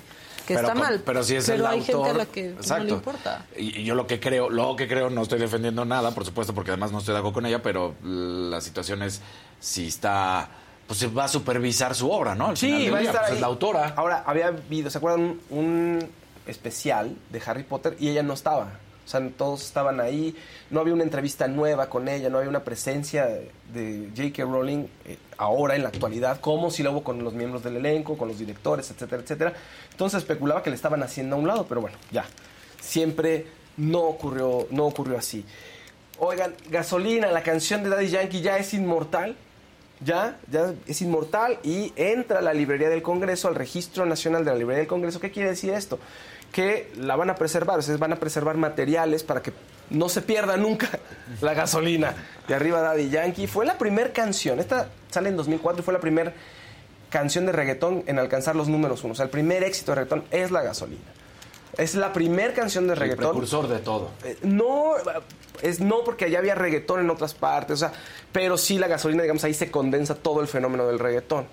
que pero, está mal. Pero si es Pero el hay autor, gente a la que no le importa. Y, y yo lo que creo, lo que creo, no estoy defendiendo nada, por supuesto, porque además no estoy de acuerdo con ella, pero la situación es si está, pues se va a supervisar su obra, ¿no? Al final Sí, del va a día, estar pues, ahí. es la autora. Ahora, había habido, ¿se acuerdan? Un, un especial de Harry Potter y ella no estaba. O sea, todos estaban ahí. No había una entrevista nueva con ella, no había una presencia de, J.K. Rowling eh, ahora, en la actualidad, como si la hubo con los miembros del elenco, con los directores, etcétera, etcétera. Entonces especulaba que le estaban haciendo a un lado, pero bueno, ya. Siempre no ocurrió, no ocurrió así. Oigan, Gasolina, la canción de Daddy Yankee ya es inmortal. Ya, ya es inmortal y entra a la librería del Congreso, al registro nacional de la librería del Congreso. ¿Qué quiere decir esto? Que la van a preservar, o sea, van a preservar materiales para que no se pierda nunca la gasolina. De arriba Daddy Yankee. Fue la primera canción, esta sale en 2004 y fue la primera canción de reggaetón en alcanzar los números uno. O sea, el primer éxito de reggaetón es la gasolina. Es la primera canción de El reggaetón. precursor de todo. Eh, No, es no porque allá había reggaetón en otras partes, o sea, pero sí la gasolina, digamos, ahí se condensa todo el fenómeno del reggaetón.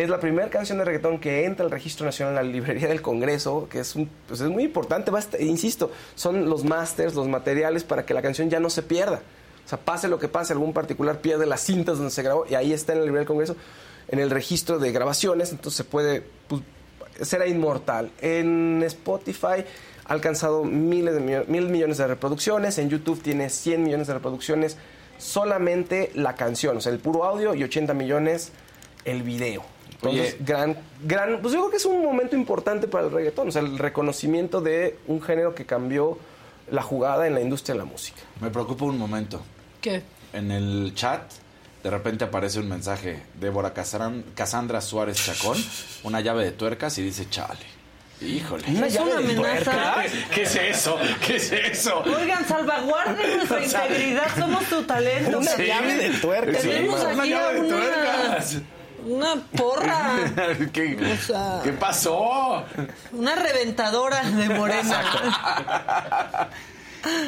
Es la primera canción de reggaetón que entra al Registro Nacional en la librería del Congreso, que es, un, pues es muy importante, basta- insisto, son los masters, los materiales para que la canción ya no se pierda. O sea, pase lo que pase, algún particular pierde las cintas donde se grabó y ahí está en la librería del Congreso, en el registro de grabaciones, entonces se puede pues, será inmortal. En Spotify ha alcanzado miles de mil millones de reproducciones, en YouTube tiene 100 millones de reproducciones solamente la canción, o sea, el puro audio y 80 millones el video. Entonces, Oye. gran, gran, pues yo creo que es un momento importante para el reggaetón, o sea, el reconocimiento de un género que cambió la jugada en la industria de la música. Me preocupa un momento. ¿Qué? En el chat, de repente aparece un mensaje. Débora Casran- Casandra Suárez Chacón, una llave de tuercas y dice, chale. Híjole. ¿Una Es llave una de amenaza. tuercas? ¿Qué es eso? ¿Qué es eso? Oigan, salvaguarden nuestra O sea, integridad, somos tu talento. una llave de tuercas. Tenemos Sí, una aquí a llave de una, tuercas. una porra, ¿Qué, O sea- ¿Qué pasó? una reventadora de morena.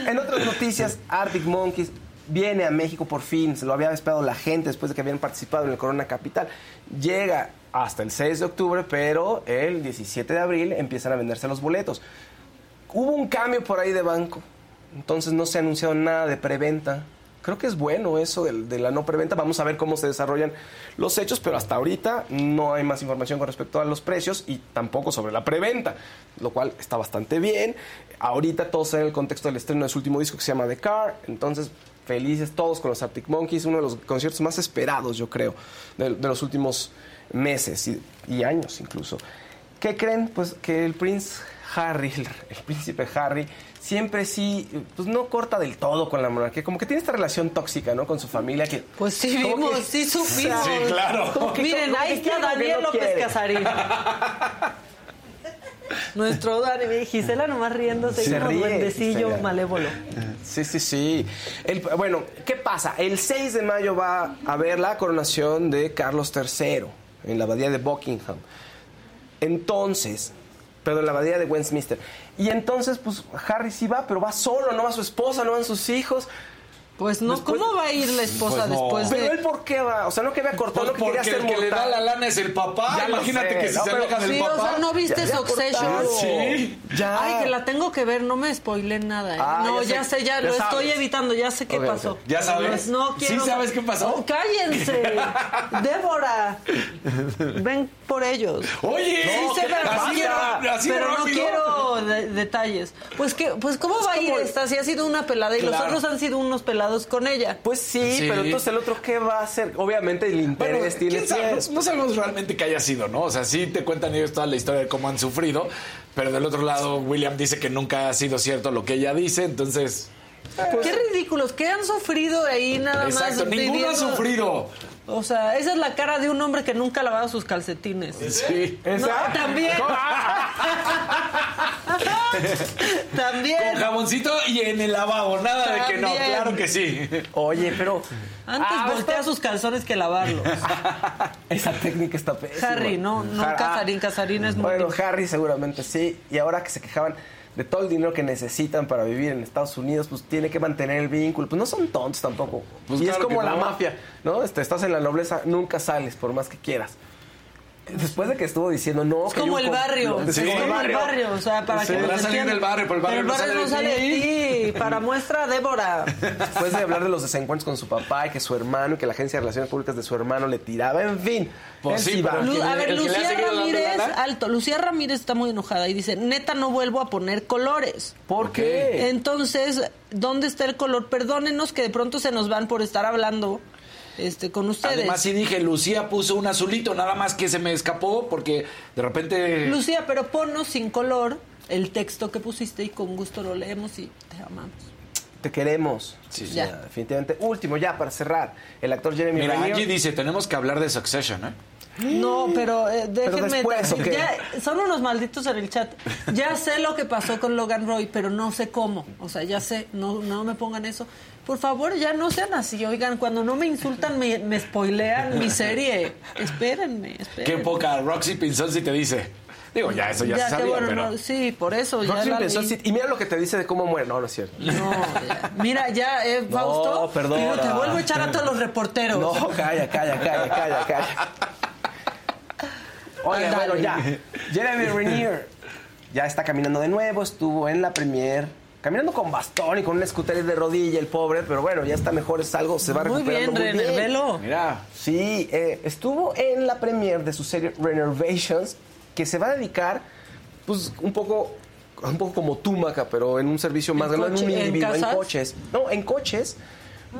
En otras noticias, Arctic Monkeys viene a México por fin, se lo había esperado la gente después de que habían participado en el Corona Capital. Llega hasta el 6 de octubre, pero el 17 de abril empiezan a venderse los boletos. Hubo un cambio por ahí de banco, entonces no se ha anunciado nada de preventa. Creo que es bueno eso del- de, la no preventa. Vamos a ver cómo se desarrollan los hechos, pero hasta ahorita no hay más información con respecto a los precios y tampoco sobre la preventa, lo cual está bastante bien. Ahorita todo en el contexto del estreno de su último disco que se llama The Car, entonces felices todos con los Arctic Monkeys, uno de los conciertos más esperados, yo creo, de, de los últimos meses y años incluso. ¿Qué creen? Pues que el Prince Harry, el, el príncipe Harry, siempre sí, pues no corta del todo con la monarquía, como que tiene esta relación tóxica, ¿no? Con su familia que... Pues sí vimos, que- sí supimos. Sí, claro. Que- Miren, ahí que está Daniel no López. Casarín. Nuestro Dani, Gisela nomás riéndose, Se ríe, duendecillo Gisela. malévolo. Sí, sí, sí. El- bueno, ¿qué pasa? El 6 de mayo va a haber la coronación de Carlos III en la abadía de Buckingham. Entonces, perdón, en la abadía de Westminster. Y entonces, pues Harry sí va, pero va solo, no va su esposa, no van sus hijos. Pues no, ¿cómo va a ir la esposa Pues no. después de...? Pero él, ¿por qué va? O sea, no que había cortado, Pues no que quería porque ser el que le da la lana es el papá. Ya lo Imagínate sé, que si no, se aleja del Sí, papá. o sea, ¿no viste Ya Succession? cortado. Sí. Ya. Ay, que la tengo que ver, no me spoilé nada. ¿eh? Ah, no, ya ya sé, ya, ya lo estoy evitando, ya sé qué pasó. ¿Ya sabes? Pues no ¿Sí quiero... sabes qué pasó? Oh, cállense. Débora, ven por ellos. Oye, sí sé, pero, no así así pero no quiero de- detalles. Pues que, pues cómo va a ir esta, si ha sido una pelada y los otros han sido unos A con ella. Pues sí, Sí. pero entonces el otro, ¿qué va a hacer? Obviamente el interés Bueno, tiene ¿quién sabe? No, no sabemos realmente que haya sido, ¿no? O sea, sí te cuentan ellos toda la historia de cómo han sufrido, pero del otro lado, William dice que nunca ha sido cierto lo que ella dice, entonces. Qué ridículos, ¿qué han sufrido ahí nada más? Exacto, ninguno ha sufrido. O sea, esa es la cara de un hombre que nunca ha lavado sus calcetines. Sí. No, también. también. Con jaboncito y en el lavabo, nada de que no, claro que sí. Oye, pero Antes Ah, voltea sus calzones que lavarlos. esa técnica está pésima. Harry, no, no, Har- Casarín, Casarín es muy Bueno. Harry seguramente sí. Y ahora que se quejaban de todo el dinero que necesitan para vivir en Estados Unidos, pues tiene que mantener el vínculo. Pues no son tontos tampoco. Pues y claro es como la no. mafia, ¿no? Este, estás en la nobleza, nunca sales, por más que quieras. Después de que estuvo diciendo no, Es que como el barrio. Sí, es como el barrio. O sea, para Sí. que Podrá nos salir del barrio, pero el barrio el no sale no de sale de ti. ti. Para muestra, Débora. Después de hablar de los desencuentros con su papá y que su hermano y que la agencia de relaciones públicas de su hermano le tiraba, en fin. Pues sí, va. Lu- a ver, Lucía Ramírez, alto. Lucía Ramírez está muy enojada y dice, neta, no vuelvo a poner colores. ¿Por qué? Entonces, ¿dónde está el color? Perdónenos que de pronto se nos van por estar hablando este, con ustedes. Además, sí dije, Lucía puso un azulito, nada más que se me escapó porque de repente. Lucía, pero ponnos sin color el texto que pusiste y con gusto lo leemos y te amamos. Te queremos. Sí, Sí, Ya. definitivamente. Último, ya para cerrar. El actor Jeremy Mira, Angie dice, tenemos que hablar de Succession, ¿eh? No, pero eh, déjenme. después, ¿o qué? ya, son unos malditos en el chat. Ya sé lo que pasó con Logan Roy, pero no sé cómo. O sea, ya sé, no, no me pongan eso. Por favor, ya no sean así. Oigan, cuando no me insultan, me, me spoilean mi serie. Espérenme, espérenme. Qué poca Roxy Pinzón si te dice. Digo, ya eso ya, se qué sabía, bueno, pero. no, sí, por eso. Ya la y mira lo que te dice de cómo muere. No, no es cierto. No, ya. Mira, ya, eh, No, Fausto. perdona. pero te vuelvo a echar a todos los reporteros. No, calla, calla, calla, calla, calla. Oiga, Ándale. bueno, ya. Jeremy Renner ya está caminando de nuevo, estuvo en la premier. Caminando con bastón y con un scooter de rodilla, el pobre, pero bueno, ya está mejor, es algo, se va Muy recuperando bien, muy Renner, velo. Mira, Sí, eh, estuvo en la premier de su serie Renovations, que se va a dedicar, pues, un poco, un poco como tú, Maca, pero en un servicio más ¿En grande, en un en individuo, en, coches. No, en coches.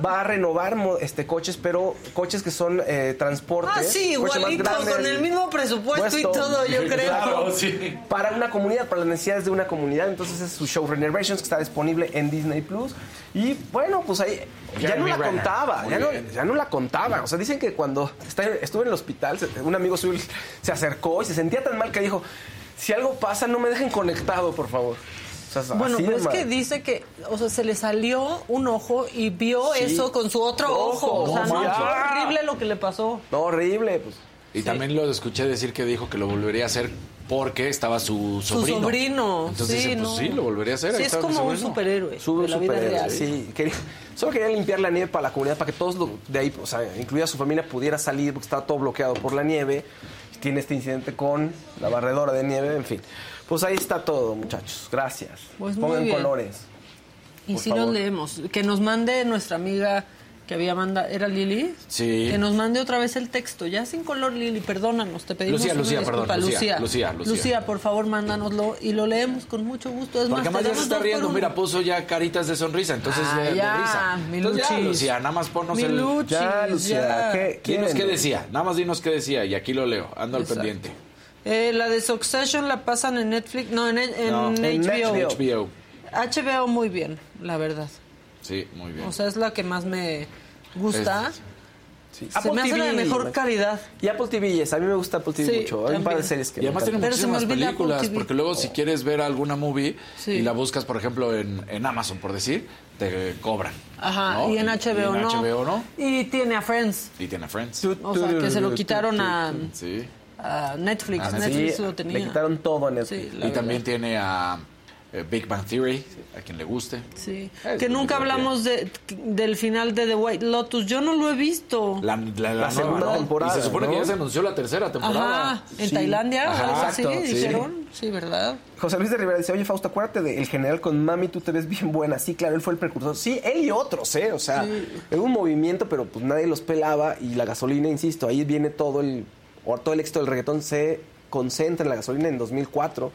Va a renovar este coches, pero coches que son eh, transportes. Ah, sí, igualito, grandes. con el mismo presupuesto y todo, yo creo. Claro, sí. Para una comunidad, para las necesidades de una comunidad. Entonces es su show Renovations que está disponible en Disney Plus. Y bueno, pues ahí ya no la Renner. contaba, ya no, ya no la contaba. O sea, dicen que cuando está- estuve en el hospital, se- un amigo suyo se acercó y se sentía tan mal que dijo, si algo pasa, no me dejen conectado, por favor. O sea, Bueno, pero es que dice que, o sea, se le salió un ojo y vio Sí. eso con su otro Ojo, ojo. O sea, no fue horrible lo que le pasó. No, horrible, pues. Y también lo escuché decir que dijo que lo volvería a hacer porque estaba su Su sobrino. sobrino. Entonces sí, dice, pues no. sí, lo volvería a hacer. Sí, es como un sobrino. superhéroe Sube superhéroe, real. sí. Quería- solo quería limpiar la nieve para la comunidad, para que todos lo- de ahí, o sea, incluida su familia, pudiera salir porque estaba todo bloqueado por la nieve. Tiene este incidente con la barredora de nieve, en fin. Pues ahí está todo, muchachos. Gracias. Pues muy Pongan bien. colores. Y si favor. nos leemos. Que nos mande nuestra amiga que había mandado, ¿era Lili? Sí. Que nos mande otra vez el texto, ya sin color, Lili, perdónanos, te pedimos Lucía, una Lucía, disculpa. perdón, Lucía, Lucía, Lucía, Lucía. por favor, mándanoslo y lo leemos con mucho gusto. Es Porque más, además ya se está riendo. Mira, puso ya caritas de sonrisa, entonces Ah, de, de ya, risa. mi Entonces ya. Lucía, nada más ponnos Mi el... Luchis, Ya, Lucía, ya. ¿qué Dinos qué decía, nada más dinos qué decía y aquí lo leo, ando al pendiente. Eh, la de Succession la pasan en Netflix, no, en, en No, en HBO. HBO. HBO. HBO muy bien, la verdad. Sí, muy bien. O sea, es la que más me gusta. Sí. Se Apple me hace la de mejor calidad. Y Apple TV, yes, a mí me gusta Apple TV Sí, mucho. Hay un par de series que Y además tiene muchísimas películas, porque luego si quieres ver alguna movie Sí. y la buscas, por ejemplo, en, en Amazon, por decir, te cobran. Ajá, ¿no? y en HBO y en no. HBO no. Y tiene a Friends. Y tiene Friends. O sea, que se lo quitaron a, Sí. A Netflix. Ah, Netflix Sí, lo tenía. le quitaron todo a Netflix. Sí, Y también tiene a eh, Big Bang Theory, a quien le guste. Sí. Es Que nunca hablamos de, del final de The White Lotus. Yo no lo he visto. La, la- la La segunda temporada, Y se supone ¿no? que ya se anunció la tercera temporada. Ajá, en Sí. Tailandia Ajá, algo así, exacto, sí. dijeron. Sí, ¿verdad? José Luis de Rivera dice, oye Fausto, acuérdate del general con Mami, tú te ves bien buena. Sí, claro, él fue el precursor. Sí, él y otros, ¿eh? O sea, era un movimiento, pero pues nadie los pelaba y la gasolina, insisto, ahí viene todo el, o todo el éxito del reggaetón se concentra en la gasolina en 2004.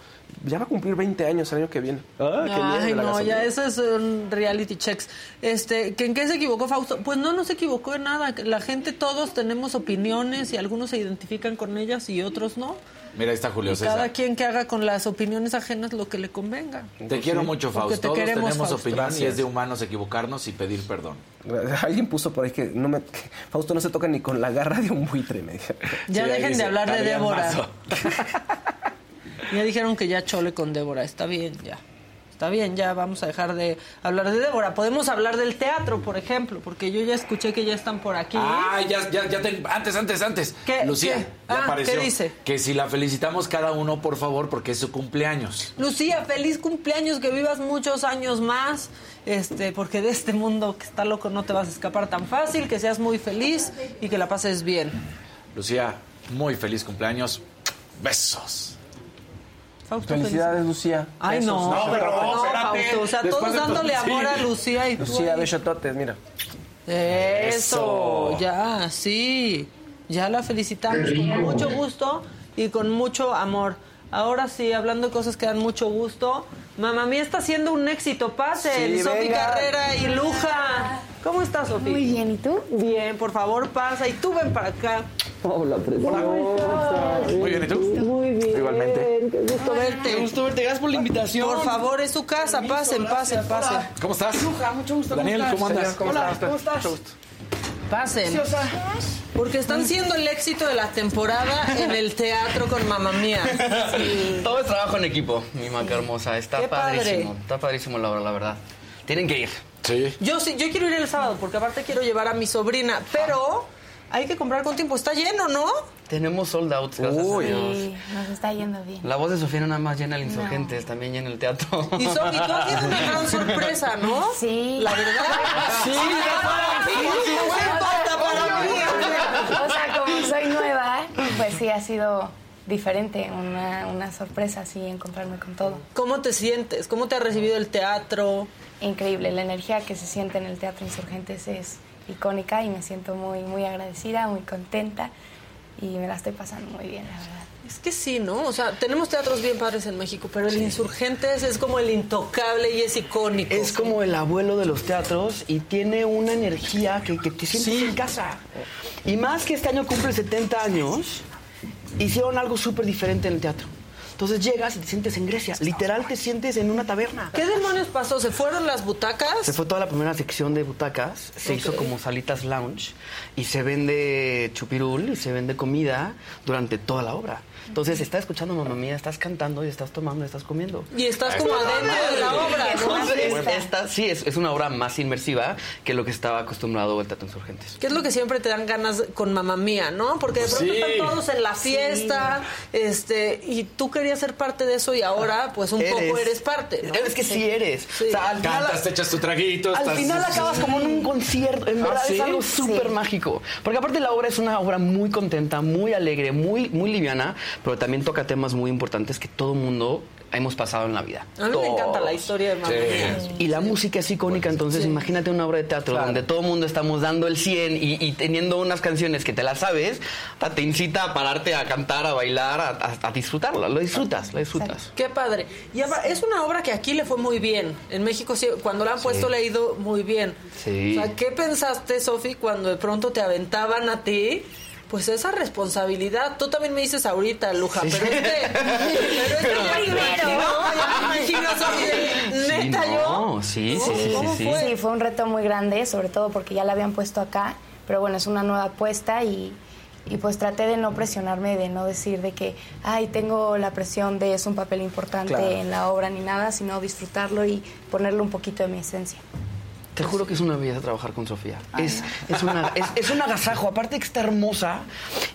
Ya va a cumplir 20 años el año que viene. Ah, qué Ay, no, gasolina. ya eso es un reality checks. Este, ¿que ¿En qué se equivocó Fausto? Pues no, no se equivocó en nada. La gente, todos tenemos opiniones y algunos se identifican con ellas y otros no. Mira, ahí está Julio Y César. cada quien que haga con las opiniones ajenas lo que le convenga. Te quiero mucho, Fausto. te Todos queremos, tenemos Fausto. opinión y Gracias. es de humanos equivocarnos y pedir perdón. Alguien puso por ahí que, no me, que Fausto no se toca ni con la garra de un buitre, me dijeron. Ya Sí, dejen de hablar de Débora. Ya dijeron que ya chole con Débora. Está bien, ya. Está bien, ya vamos a dejar de hablar de Débora. Podemos hablar del teatro, por ejemplo, porque yo ya escuché que ya están por aquí. Ah, ya, ya, ya te- antes, antes, antes. ¿Qué? Lucía, ¿Qué? ya Ah, apareció. ¿qué dice? Que si la felicitamos cada uno, por favor, porque es su cumpleaños. Lucía, feliz cumpleaños, que vivas muchos años más, este, porque de este mundo que está loco no te vas a escapar tan fácil, que seas muy feliz y que la pases bien. Lucía, muy feliz cumpleaños. Besos. Fausto, Felicidades, Lucía. Ay, Besos. no, No, pero no, espérate. Fausto, o sea, Después todos dándole amor sí. a Lucía y tú Lucía, ahí. besototes, mira. Eso, Eso. ya, sí. Ya la felicitamos con mucho gusto y con mucho amor. Ahora sí, hablando de cosas que dan mucho gusto. Mamá mía está haciendo un éxito. Pasen, Sí, Sofi. Carrera y Luja. ¿Cómo estás, Sofi? Muy bien, ¿y tú? Bien, por favor, pasa y tú ven para acá. Hola, Muy bien, ¿y tú? Muy bien. Igualmente. Qué gusto verte. Qué gusto verte, gracias por la invitación. Por favor, es su casa. Pasen, pasen, pasen. ¿Cómo estás? Luja, mucho gusto. Daniel, ¿cómo, andas? ¿Cómo Hola, estás? ¿cómo estás? Mucho gusto. Pasen. Sí, o sea, Porque están siendo el éxito de la temporada en el teatro con Mamá Mía. todo es trabajo en equipo, mi maca hermosa. Está Qué padre. padrísimo. Está padrísimo la obra, la verdad. Tienen que ir. Sí. Yo sí, yo quiero ir el sábado porque aparte quiero llevar a mi sobrina, pero hay que comprar con tiempo. Está lleno, ¿no? Tenemos sold out, gracias Uy. a Dios. Sí, nos está yendo bien. La voz de Sofía no nada más llena el Insurgentes, también llena el teatro. Y Sofi, tú has sido una gran sorpresa, ¿no? Sí. La verdad. Sí, sí, sí ha sido diferente, una, una sorpresa así encontrarme con todo. ¿Cómo te sientes? ¿Cómo te ha recibido el teatro? Increíble, la energía que se siente en el Teatro Insurgentes es icónica y me siento muy, muy agradecida, muy contenta y me la estoy pasando muy bien, la verdad. Es que sí, ¿no? O sea, tenemos teatros bien padres en México, pero el Insurgentes es como el intocable y es icónico. Es como el abuelo de los teatros y tiene una energía que, que te sientes en casa. Y más que este año cumple 70 años, hicieron algo súper diferente en el teatro. Entonces llegas y te sientes en Grecia. Literal te sientes en una taberna. ¿Qué demonios pasó? ¿Se fueron las butacas? Se fue toda la primera sección de butacas, se hizo como salitas lounge y se vende chupirul y se vende comida durante toda la obra. Entonces estás escuchando mamá mía, estás cantando y estás tomando y estás comiendo. Y estás como adentro de la obra, ¿no? Entonces, esta- sí, es, es una obra más inmersiva que lo que estaba acostumbrado el Teatro Insurgentes. ¿Qué es lo que siempre te dan ganas con mamá mía, no? Porque de pronto Sí. están todos en la fiesta, este, y tú querías ser parte de eso y ahora, pues un poco eres parte, ¿no? Es que sí, eres. O sea, al final- Cantas, te echas tu traguito. Al estás- final acabas como en un concierto, en ¿Ah, verdad sí? es algo súper mágico. Porque aparte la obra es una obra muy contenta, muy alegre, muy, muy liviana, pero también toca temas muy importantes que todo mundo hemos pasado en la vida. A mí me encanta la historia de mamá mía. Y la música es icónica, entonces imagínate una obra de teatro donde todo el mundo estamos dando el 100 y, y teniendo unas canciones que te las sabes, te incita a pararte a cantar, a bailar, a, a- a disfrutarla. Lo disfrutas, lo disfrutas. Qué padre. Y es una obra que aquí le fue muy bien. En México, sí, cuando la han puesto, le ha ido muy bien. Sí. O sea, ¿qué pensaste, Sofi, cuando de pronto te aventaban a ti? Pues esa responsabilidad. Tú también me dices ahorita, Luja, pero este. Pero este ya me imagino, me de, neta Sí, yo. no, sí, sí, sí, sí, sí. Sí, fue un reto muy grande, sobre todo porque ya la habían puesto acá, pero bueno, es una nueva apuesta y, y pues traté de no presionarme, de no decir de que, ay, tengo la presión de es un papel importante Claro. en la obra ni nada, sino disfrutarlo y ponerle un poquito de mi esencia. Te juro que es una belleza trabajar con Sofía. Es, es, una, es, es un agasajo, aparte de que está hermosa,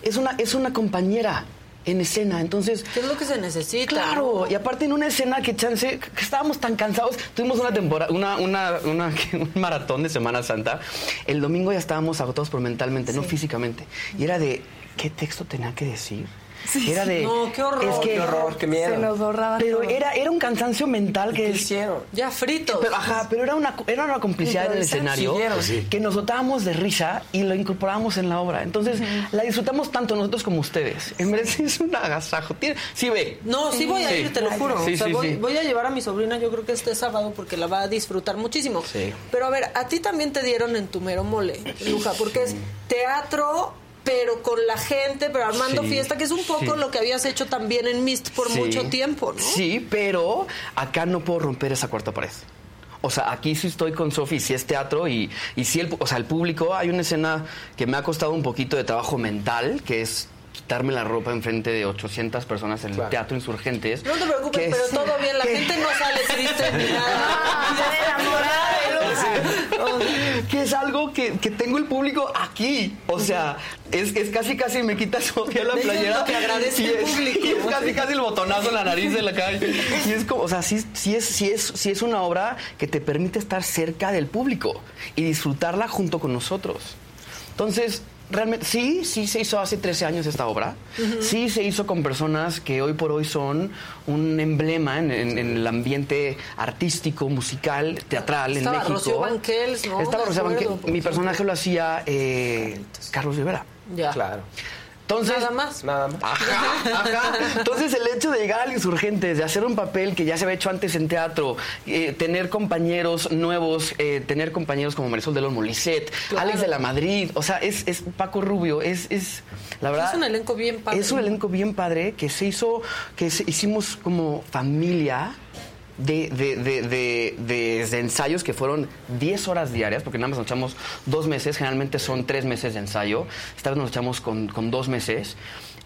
es una, es una compañera en escena, entonces... ¿Qué es lo que se necesita? Claro, y aparte en una escena que chance, que estábamos tan cansados, tuvimos una temporada, una, una, una- un maratón de Semana Santa, el domingo ya estábamos agotados por mentalmente, no físicamente, y era de, ¿qué texto tenía que decir? Era de... No, qué horror. Es que, Qué horror, qué miedo. Se nos borraba Pero todo. era, era un cansancio mental que... ¿Qué hicieron? Ya fritos. Pero, ajá, pero era una, era una complicidad en el escenario Sí. que nos dotábamos de risa y lo incorporábamos en la obra. Entonces, la disfrutamos tanto nosotros como ustedes. En verdad, es un agasajo. Tiene- sí, ve. No, sí voy a Sí. ir, te lo juro. Sí, O sea, sí, voy, sí. voy a llevar a mi sobrina, yo creo que este sábado, porque la va a disfrutar muchísimo. Sí. Pero a ver, a ti también te dieron en tu mero mole, Luja, porque es teatro, pero con la gente, pero armando Sí, fiesta, que es un poco sí. lo que habías hecho también en Mist por Sí. mucho tiempo, ¿no? Sí, pero acá no puedo romper esa cuarta pared. O sea, aquí sí estoy con Sofi, sí es teatro y, y sí, el, o sea, el público, hay una escena que me ha costado un poquito de trabajo mental, que es quitarme la ropa enfrente de 800 personas en el Teatro Insurgentes. No te preocupes, pero es- todo bien, la gente no sale triste ni nada. que es algo que, que tengo el público aquí. O sea, es, es casi casi me quita Sofía la playera. que agradece y el es, público. y es casi casi el botonazo en la nariz de la calle. Y es como, o sea, sí, sí es, sí, es, sí es una obra que te permite estar cerca del público y disfrutarla junto con nosotros. Entonces, realmente, sí, sí se hizo hace 13 años esta obra. Sí se hizo con personas que hoy por hoy son un emblema en, en- en el ambiente artístico, musical, teatral Estaba en México. Rocío Banquels, ¿no? Estaba Rocío Banquels. Mi personaje lo hacía eh, Carlos Rivera. Ya. Claro. Entonces, Nada más. Nada más. Ajá, ajá. Entonces el hecho de llegar al Insurgentes, de hacer un papel que ya se había hecho antes en teatro, eh, tener compañeros nuevos, eh, tener compañeros como Marisol de Olmo Lisset, Claro. Alex de la Madrid, o sea, es, es Paco Rubio, es, es la verdad... Es un elenco bien padre. Es un elenco bien padre que se hizo, que se- hicimos como familia. De, de, de, de- de- ensayos que fueron 10 horas diarias, porque nada más nos echamos dos meses, generalmente son tres meses de ensayo, esta vez nos echamos con, con dos meses.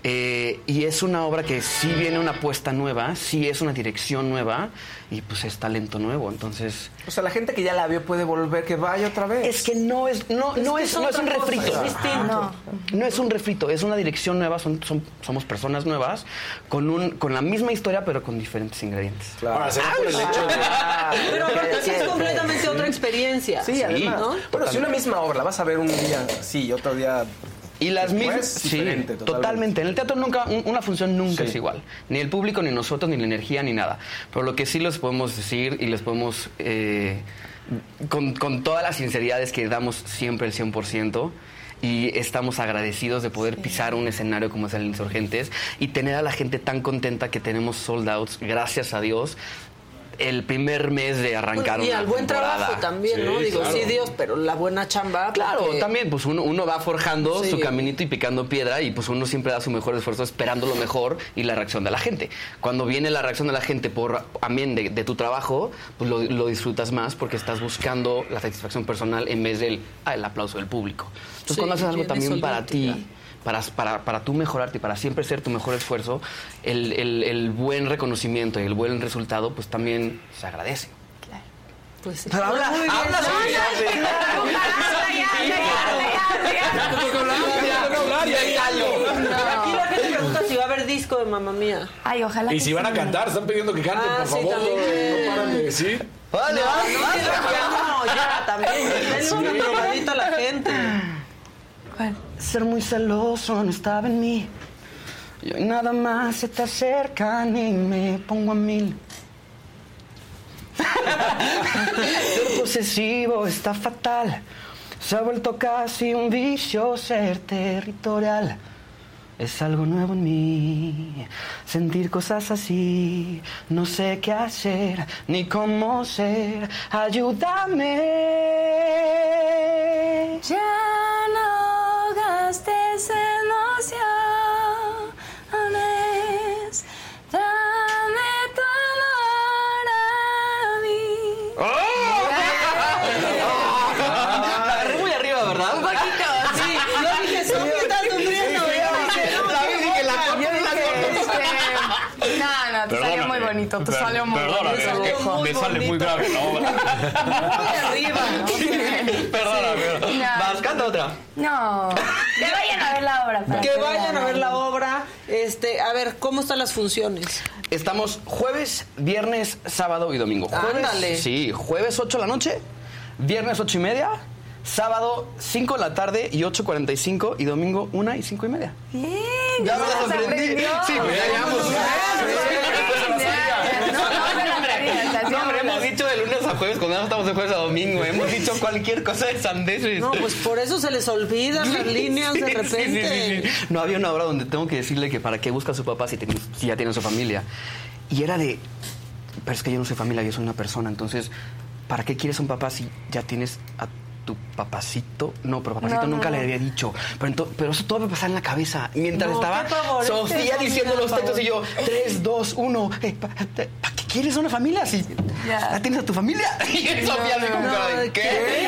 Eh, y es una obra que sí viene una apuesta nueva, sí es una dirección nueva y pues es talento nuevo, entonces... O sea, la gente que ya la vio puede volver, que vaya otra vez. Es que no es, no, Es no que es, es no es un refrito. es distinto. No. No es un refrito, es una dirección nueva, son, son- somos personas nuevas, con, un, con la misma historia, pero con diferentes ingredientes. Ahora, será por el hecho de... Pero aparte sí es completamente otra experiencia. Sí, además. ¿no? Bueno, si una misma obra la vas a ver un día sí y otro día. Y las después, mismas, sí, diferente, totalmente. En el teatro nunca, un- una función nunca Sí. es igual. Ni el público, ni nosotros, ni la energía, ni nada. Pero lo que sí les podemos decir y les podemos, eh, con, con todas las sinceridades que damos siempre el 100%, y estamos agradecidos de poder pisar un escenario como es el Insurgentes y tener a la gente tan contenta que tenemos sold outs, gracias a Dios, el primer mes de arrancar y una al buen temporada. trabajo también, ¿no? Digo, claro. sí, Dios, pero la buena chamba. Claro, porque- también, pues uno, uno va forjando Sí. su caminito y picando piedra y pues uno siempre da su mejor esfuerzo esperando lo mejor y la reacción de la gente. Cuando viene la reacción de la gente por amén de, de tu trabajo, pues lo, lo disfrutas más porque estás buscando la satisfacción personal en vez del ah, el aplauso del público. Entonces Sí, cuando haces algo también para ti. Para, para, para tú mejorarte y para siempre ser tu mejor esfuerzo, el, el- el buen reconocimiento y el buen resultado pues también se agradece. Pues sí. Pero habla, habla, Aquí la gente pregunta si va a haber disco de Mamma Mía. Ay, ojalá Y si van a cantar, están pidiendo que canten, Ah, por favor. también. No paran de decir. Vale, No, ya también. Denle una tocadita a la gente. Ser muy celoso no estaba en mí. Y hoy nada más se te acercan y me pongo a mil. ser posesivo está fatal. Se ha vuelto casi un vicio ser territorial. Es algo nuevo en mí, sentir cosas así. No sé qué hacer ni cómo ser. Ayúdame. Ya no te salió muy bonito, te salió muy muy me sale muy grave la obra. Muy arriba. Perdóname. Otra. No, que vayan a ver la obra. para Que vayan a ver la obra. Este, a ver, ¿cómo están las funciones? Estamos jueves, viernes, sábado y domingo. Jueves, Ándale. Sí, jueves 8 de la noche, viernes 8 y media, sábado 5 de la tarde y 8.45 y domingo 1 y 5 y media. Bien. Ya me aprendí. aprendió. Sí, pues ya llevamos. Dicho de lunes a jueves, cuando estamos de jueves a domingo. Hemos dicho cualquier cosa de sandeces. No, pues por eso se les olvidan las líneas de Sí, repente. sí, sí. No había una hora donde tengo que decirle que para qué busca a su papá si, tiene- si ya tiene su familia. Y era de, pero es que yo no soy familia, yo soy una persona. Entonces, ¿para qué quieres un papá si ya tienes a tu papacito? No, pero papacito No, no, nunca le había dicho. Pero, ento- pero eso todo me pasaba en la cabeza. Mientras No, estaba este Sofía diciendo los textos y yo, favor. 3, 2, 1. ¿Para qué quieres una familia si ya tienes a tu familia? Y Sofía de, ¿qué? ¿qué?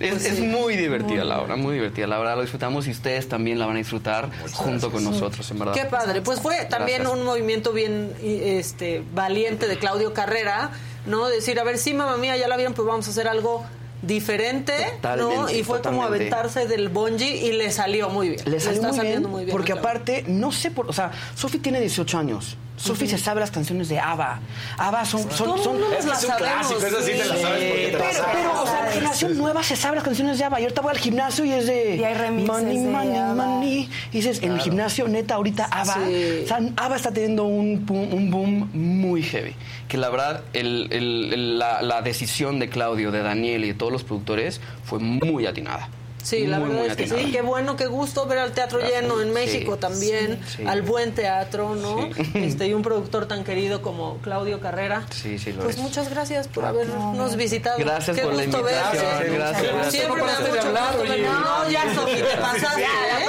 Es, es muy divertida la obra, muy divertida. La verdad lo disfrutamos y ustedes también la van a disfrutar junto con nosotros, en verdad. Qué padre. Pues fue también Gracias. un movimiento bien este, valiente de Claudio Carrera, ¿no? Decir, a ver, sí, mamá mía, ya la vieron, pues vamos a hacer algo diferente, ¿no? Totalmente, Y fue como aventarse del bungee y le salió muy bien. Le salió está muy saliendo bien, muy bien. porque aparte, no sé por... O sea, Sofi tiene 18 años. Sofi se sabe las canciones de ABBA. ABBA son... son, son mundo nos las sabemos, eso sí te la sabes porque te la pero, sabes. pero, o sea, la generación nueva se sabe las canciones de ABBA. Y ahorita voy al gimnasio y es de... Y hay remixes Money, de money, ABBA. money. Y dices, en el gimnasio, neta, ahorita ABBA... Sí. O sea, ABBA está teniendo un, boom- un boom muy heavy. Que la verdad, el- el- el- la, la decisión de Claudio, de Daniel y de todos los productores fue muy atinada. Sí, la verdad muy es que sí, qué bueno, qué gusto ver al teatro Gracias. lleno en Sí, México también, sí, sí. al buen teatro, ¿no? Sí. Este, y un productor tan querido como Claudio Carrera. Sí, sí, lo Pues es. muchas gracias por habernos visitado. Gracias Qué por la gusto invitación. verte. Gracias, gracias. Siempre me da mucho hablar, gusto oye. No, ya, Sofi, te pasaste, Ya, la ¿eh?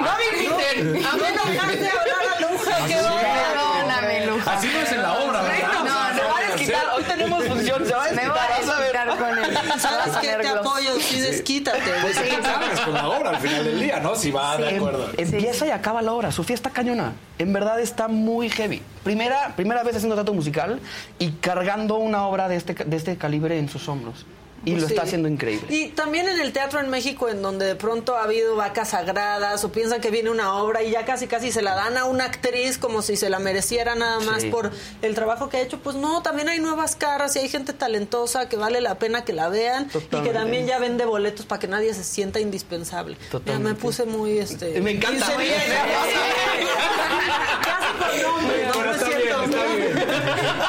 No me griten. A mí no me dejaste hablar a Luja, qué Perdóname, Luja. Así no es en la obra, ¿verdad? No, no, Se va a desquitar. Hoy tenemos función. Se va a Me voy desquitar. a Vas a ver. desquitar con él. ¿Sabes qué? Te Ponerlos. apoyo, sí, desquítate. Pues sí, sabes con la obra al final del día, ¿no? Si va de Em- acuerdo. Empieza y acaba la hora. Sofía está cañona. En verdad está muy heavy. Primera, primera vez haciendo teatro musical y cargando una obra de este, de este calibre en sus hombros. Y lo sí. está haciendo increíble. Y también en el teatro en México, en donde de pronto ha habido vacas sagradas o piensan que viene una obra y ya casi casi se la dan a una actriz como si se la mereciera nada más Sí. por el trabajo que ha hecho. Pues no, también hay nuevas caras y hay gente talentosa que vale la pena que la vean y que también ya vende boletos para que nadie se sienta indispensable. Ya me puse muy este. Me encanta. Casi con nombre, no, no es cierto. bien.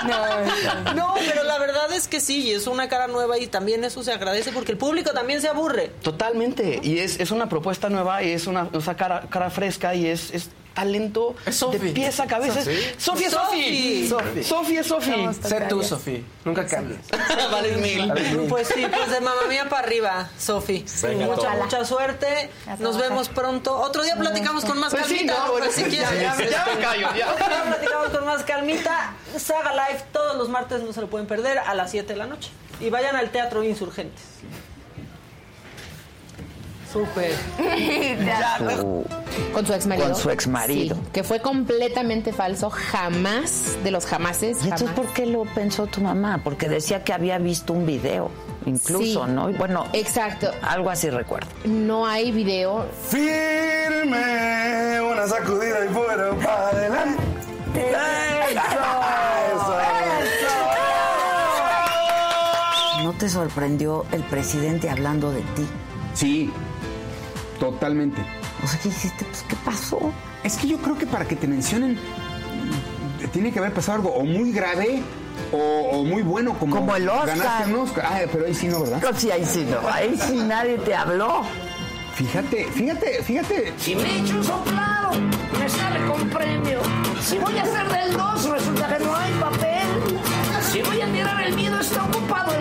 No, pero la verdad es que sí, es una cara nueva y también eso se agradece porque el público también se aburre. Totalmente. Y es, es una propuesta nueva y es una, una cara, cara fresca y es, es talento de pies a cabeza. Sofía es Sofi. Sofi. Sofía es Sofi. Somos Sé tú. Sofía. Nunca cambies. Vales mil. Pues sí, pues de mamá mía para arriba, Sofi. Venga, Mucha, mucha suerte. Nos vemos pronto. Otro día platicamos con más Pues sí, calmita. pues, si ya, quieres. ya, ya me callo, ya. Otro día platicamos con más calmita. Saga Live todos los martes no se lo pueden perder a las 7 de la noche. Y vayan al Teatro Insurgentes. Súper. Con su ex marido. Con su exmarido. que fue completamente falso, jamás, de los jamases. ¿Y entonces jamás. por qué lo pensó tu mamá? Porque decía que había visto un video, incluso, Sí. ¿no? Y bueno, Exacto. algo así recuerdo. No hay video. Firme, una sacudida y fuera para adelante. ¿No te sorprendió el presidente hablando de ti? Sí, totalmente. O sea, ¿qué dijiste? Pues, ¿qué pasó? Es que yo creo que para que te mencionen tiene que haber pasado algo o muy grave o, o muy bueno como, Como el Oscar. ganaste un Oscar. Ah, pero ahí sí no, ¿verdad? No, sí, ahí sí no. Ahí sí nadie te habló. Fíjate, fíjate, fíjate. Si me echo un soplado, me sale con premio. Si voy a hacer del 2, resulta que no hay papel. Si voy a tirar el miedo, está ocupado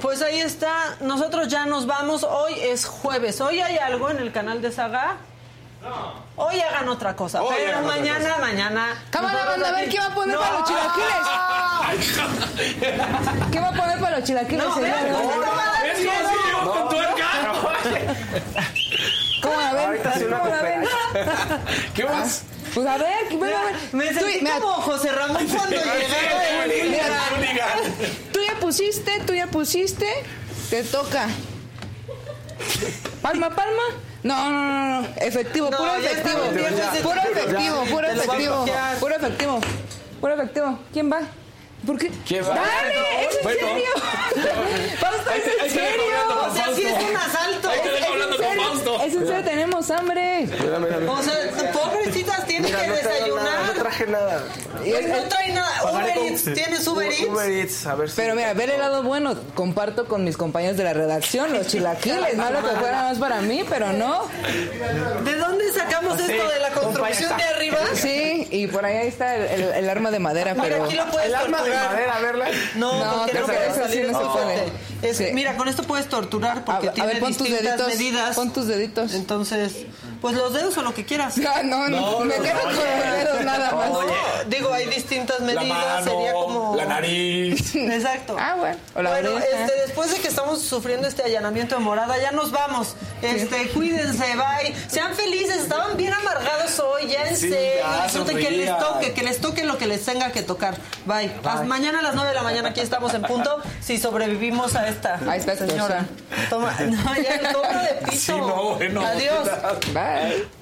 pues ahí está. Nosotros ya nos vamos. Hoy es jueves. Hoy hay algo en el canal de Saga. Hoy hagan otra cosa, Hoy pero mañana, cosa. mañana. Cámara, banda, a ver qué va a poner No. para los chilaquiles. ¿Qué va a poner para los chilaquiles? No, señor? no, no, no! ¿Cómo la ven? Ahorita sí una ¿Cómo la ven? ¿Qué más? Pues a ver, ven, ven, ven. Me Tú- sentí como José Ramón cuando llegaba. Mira, pusiste, tú ya pusiste. Te toca. Palma, palma. No, no, no, no. Efectivo, No, puro efectivo. Puro efectivo, puro efectivo. Puro efectivo. Puro efectivo. ¿Quién va? ¿Por qué? ¿Quién va? ¡Dale! ¡Es en Bueno. serio! ¡Fausto, Ahí te- es en serio! O sea, sí es un asalto. Ahí Es- es hablando en con serio, Fausto. Es en serio, tenemos hambre. Mira, mira, mira. O sea, pobrecitas tienen que desayunar. no traje nada. Pues no trae nada. Uber Eats, ¿tienes Uber Eats? Uber Eats, a ver si. Pero mira, ver el lado bueno, comparto con mis compañeros de la redacción, los chilaquiles, malo que fuera más para mí, pero no. ¿De dónde sacamos Sí, esto? ¿De la construcción de arriba? Sí, y por ahí está el, el- el arma de madera, Mira, pero... aquí lo puedes El arma de madera, a verla. No, No, porque no que puede eso sí no se puede. corte. Es- Sí. Mira, con esto puedes torturar A, porque a tiene ver, pon tus distintas deditos. medidas. Pon tus deditos. Entonces, pues los dedos o lo que quieras. No, no, no, me quedo con los dedos nada más. No, digo, hay distintas La medidas, sería como... la nariz. Exacto. Ah, bueno. O la bueno, este, después de que estamos sufriendo este allanamiento de morada, ya nos vamos. Este, cuídense, bye. Sean felices, estaban bien amargados hoy, ya en Sí, serio. Disfruten que les toque, que les toque lo que les tenga que tocar. Bye. Hasta mañana a las 9 de la mañana aquí estamos en punto. Si sobrevivimos a esta A esta señora. Toma, no, ya, toma de piso. Sí, no, bueno. Adiós. Bye.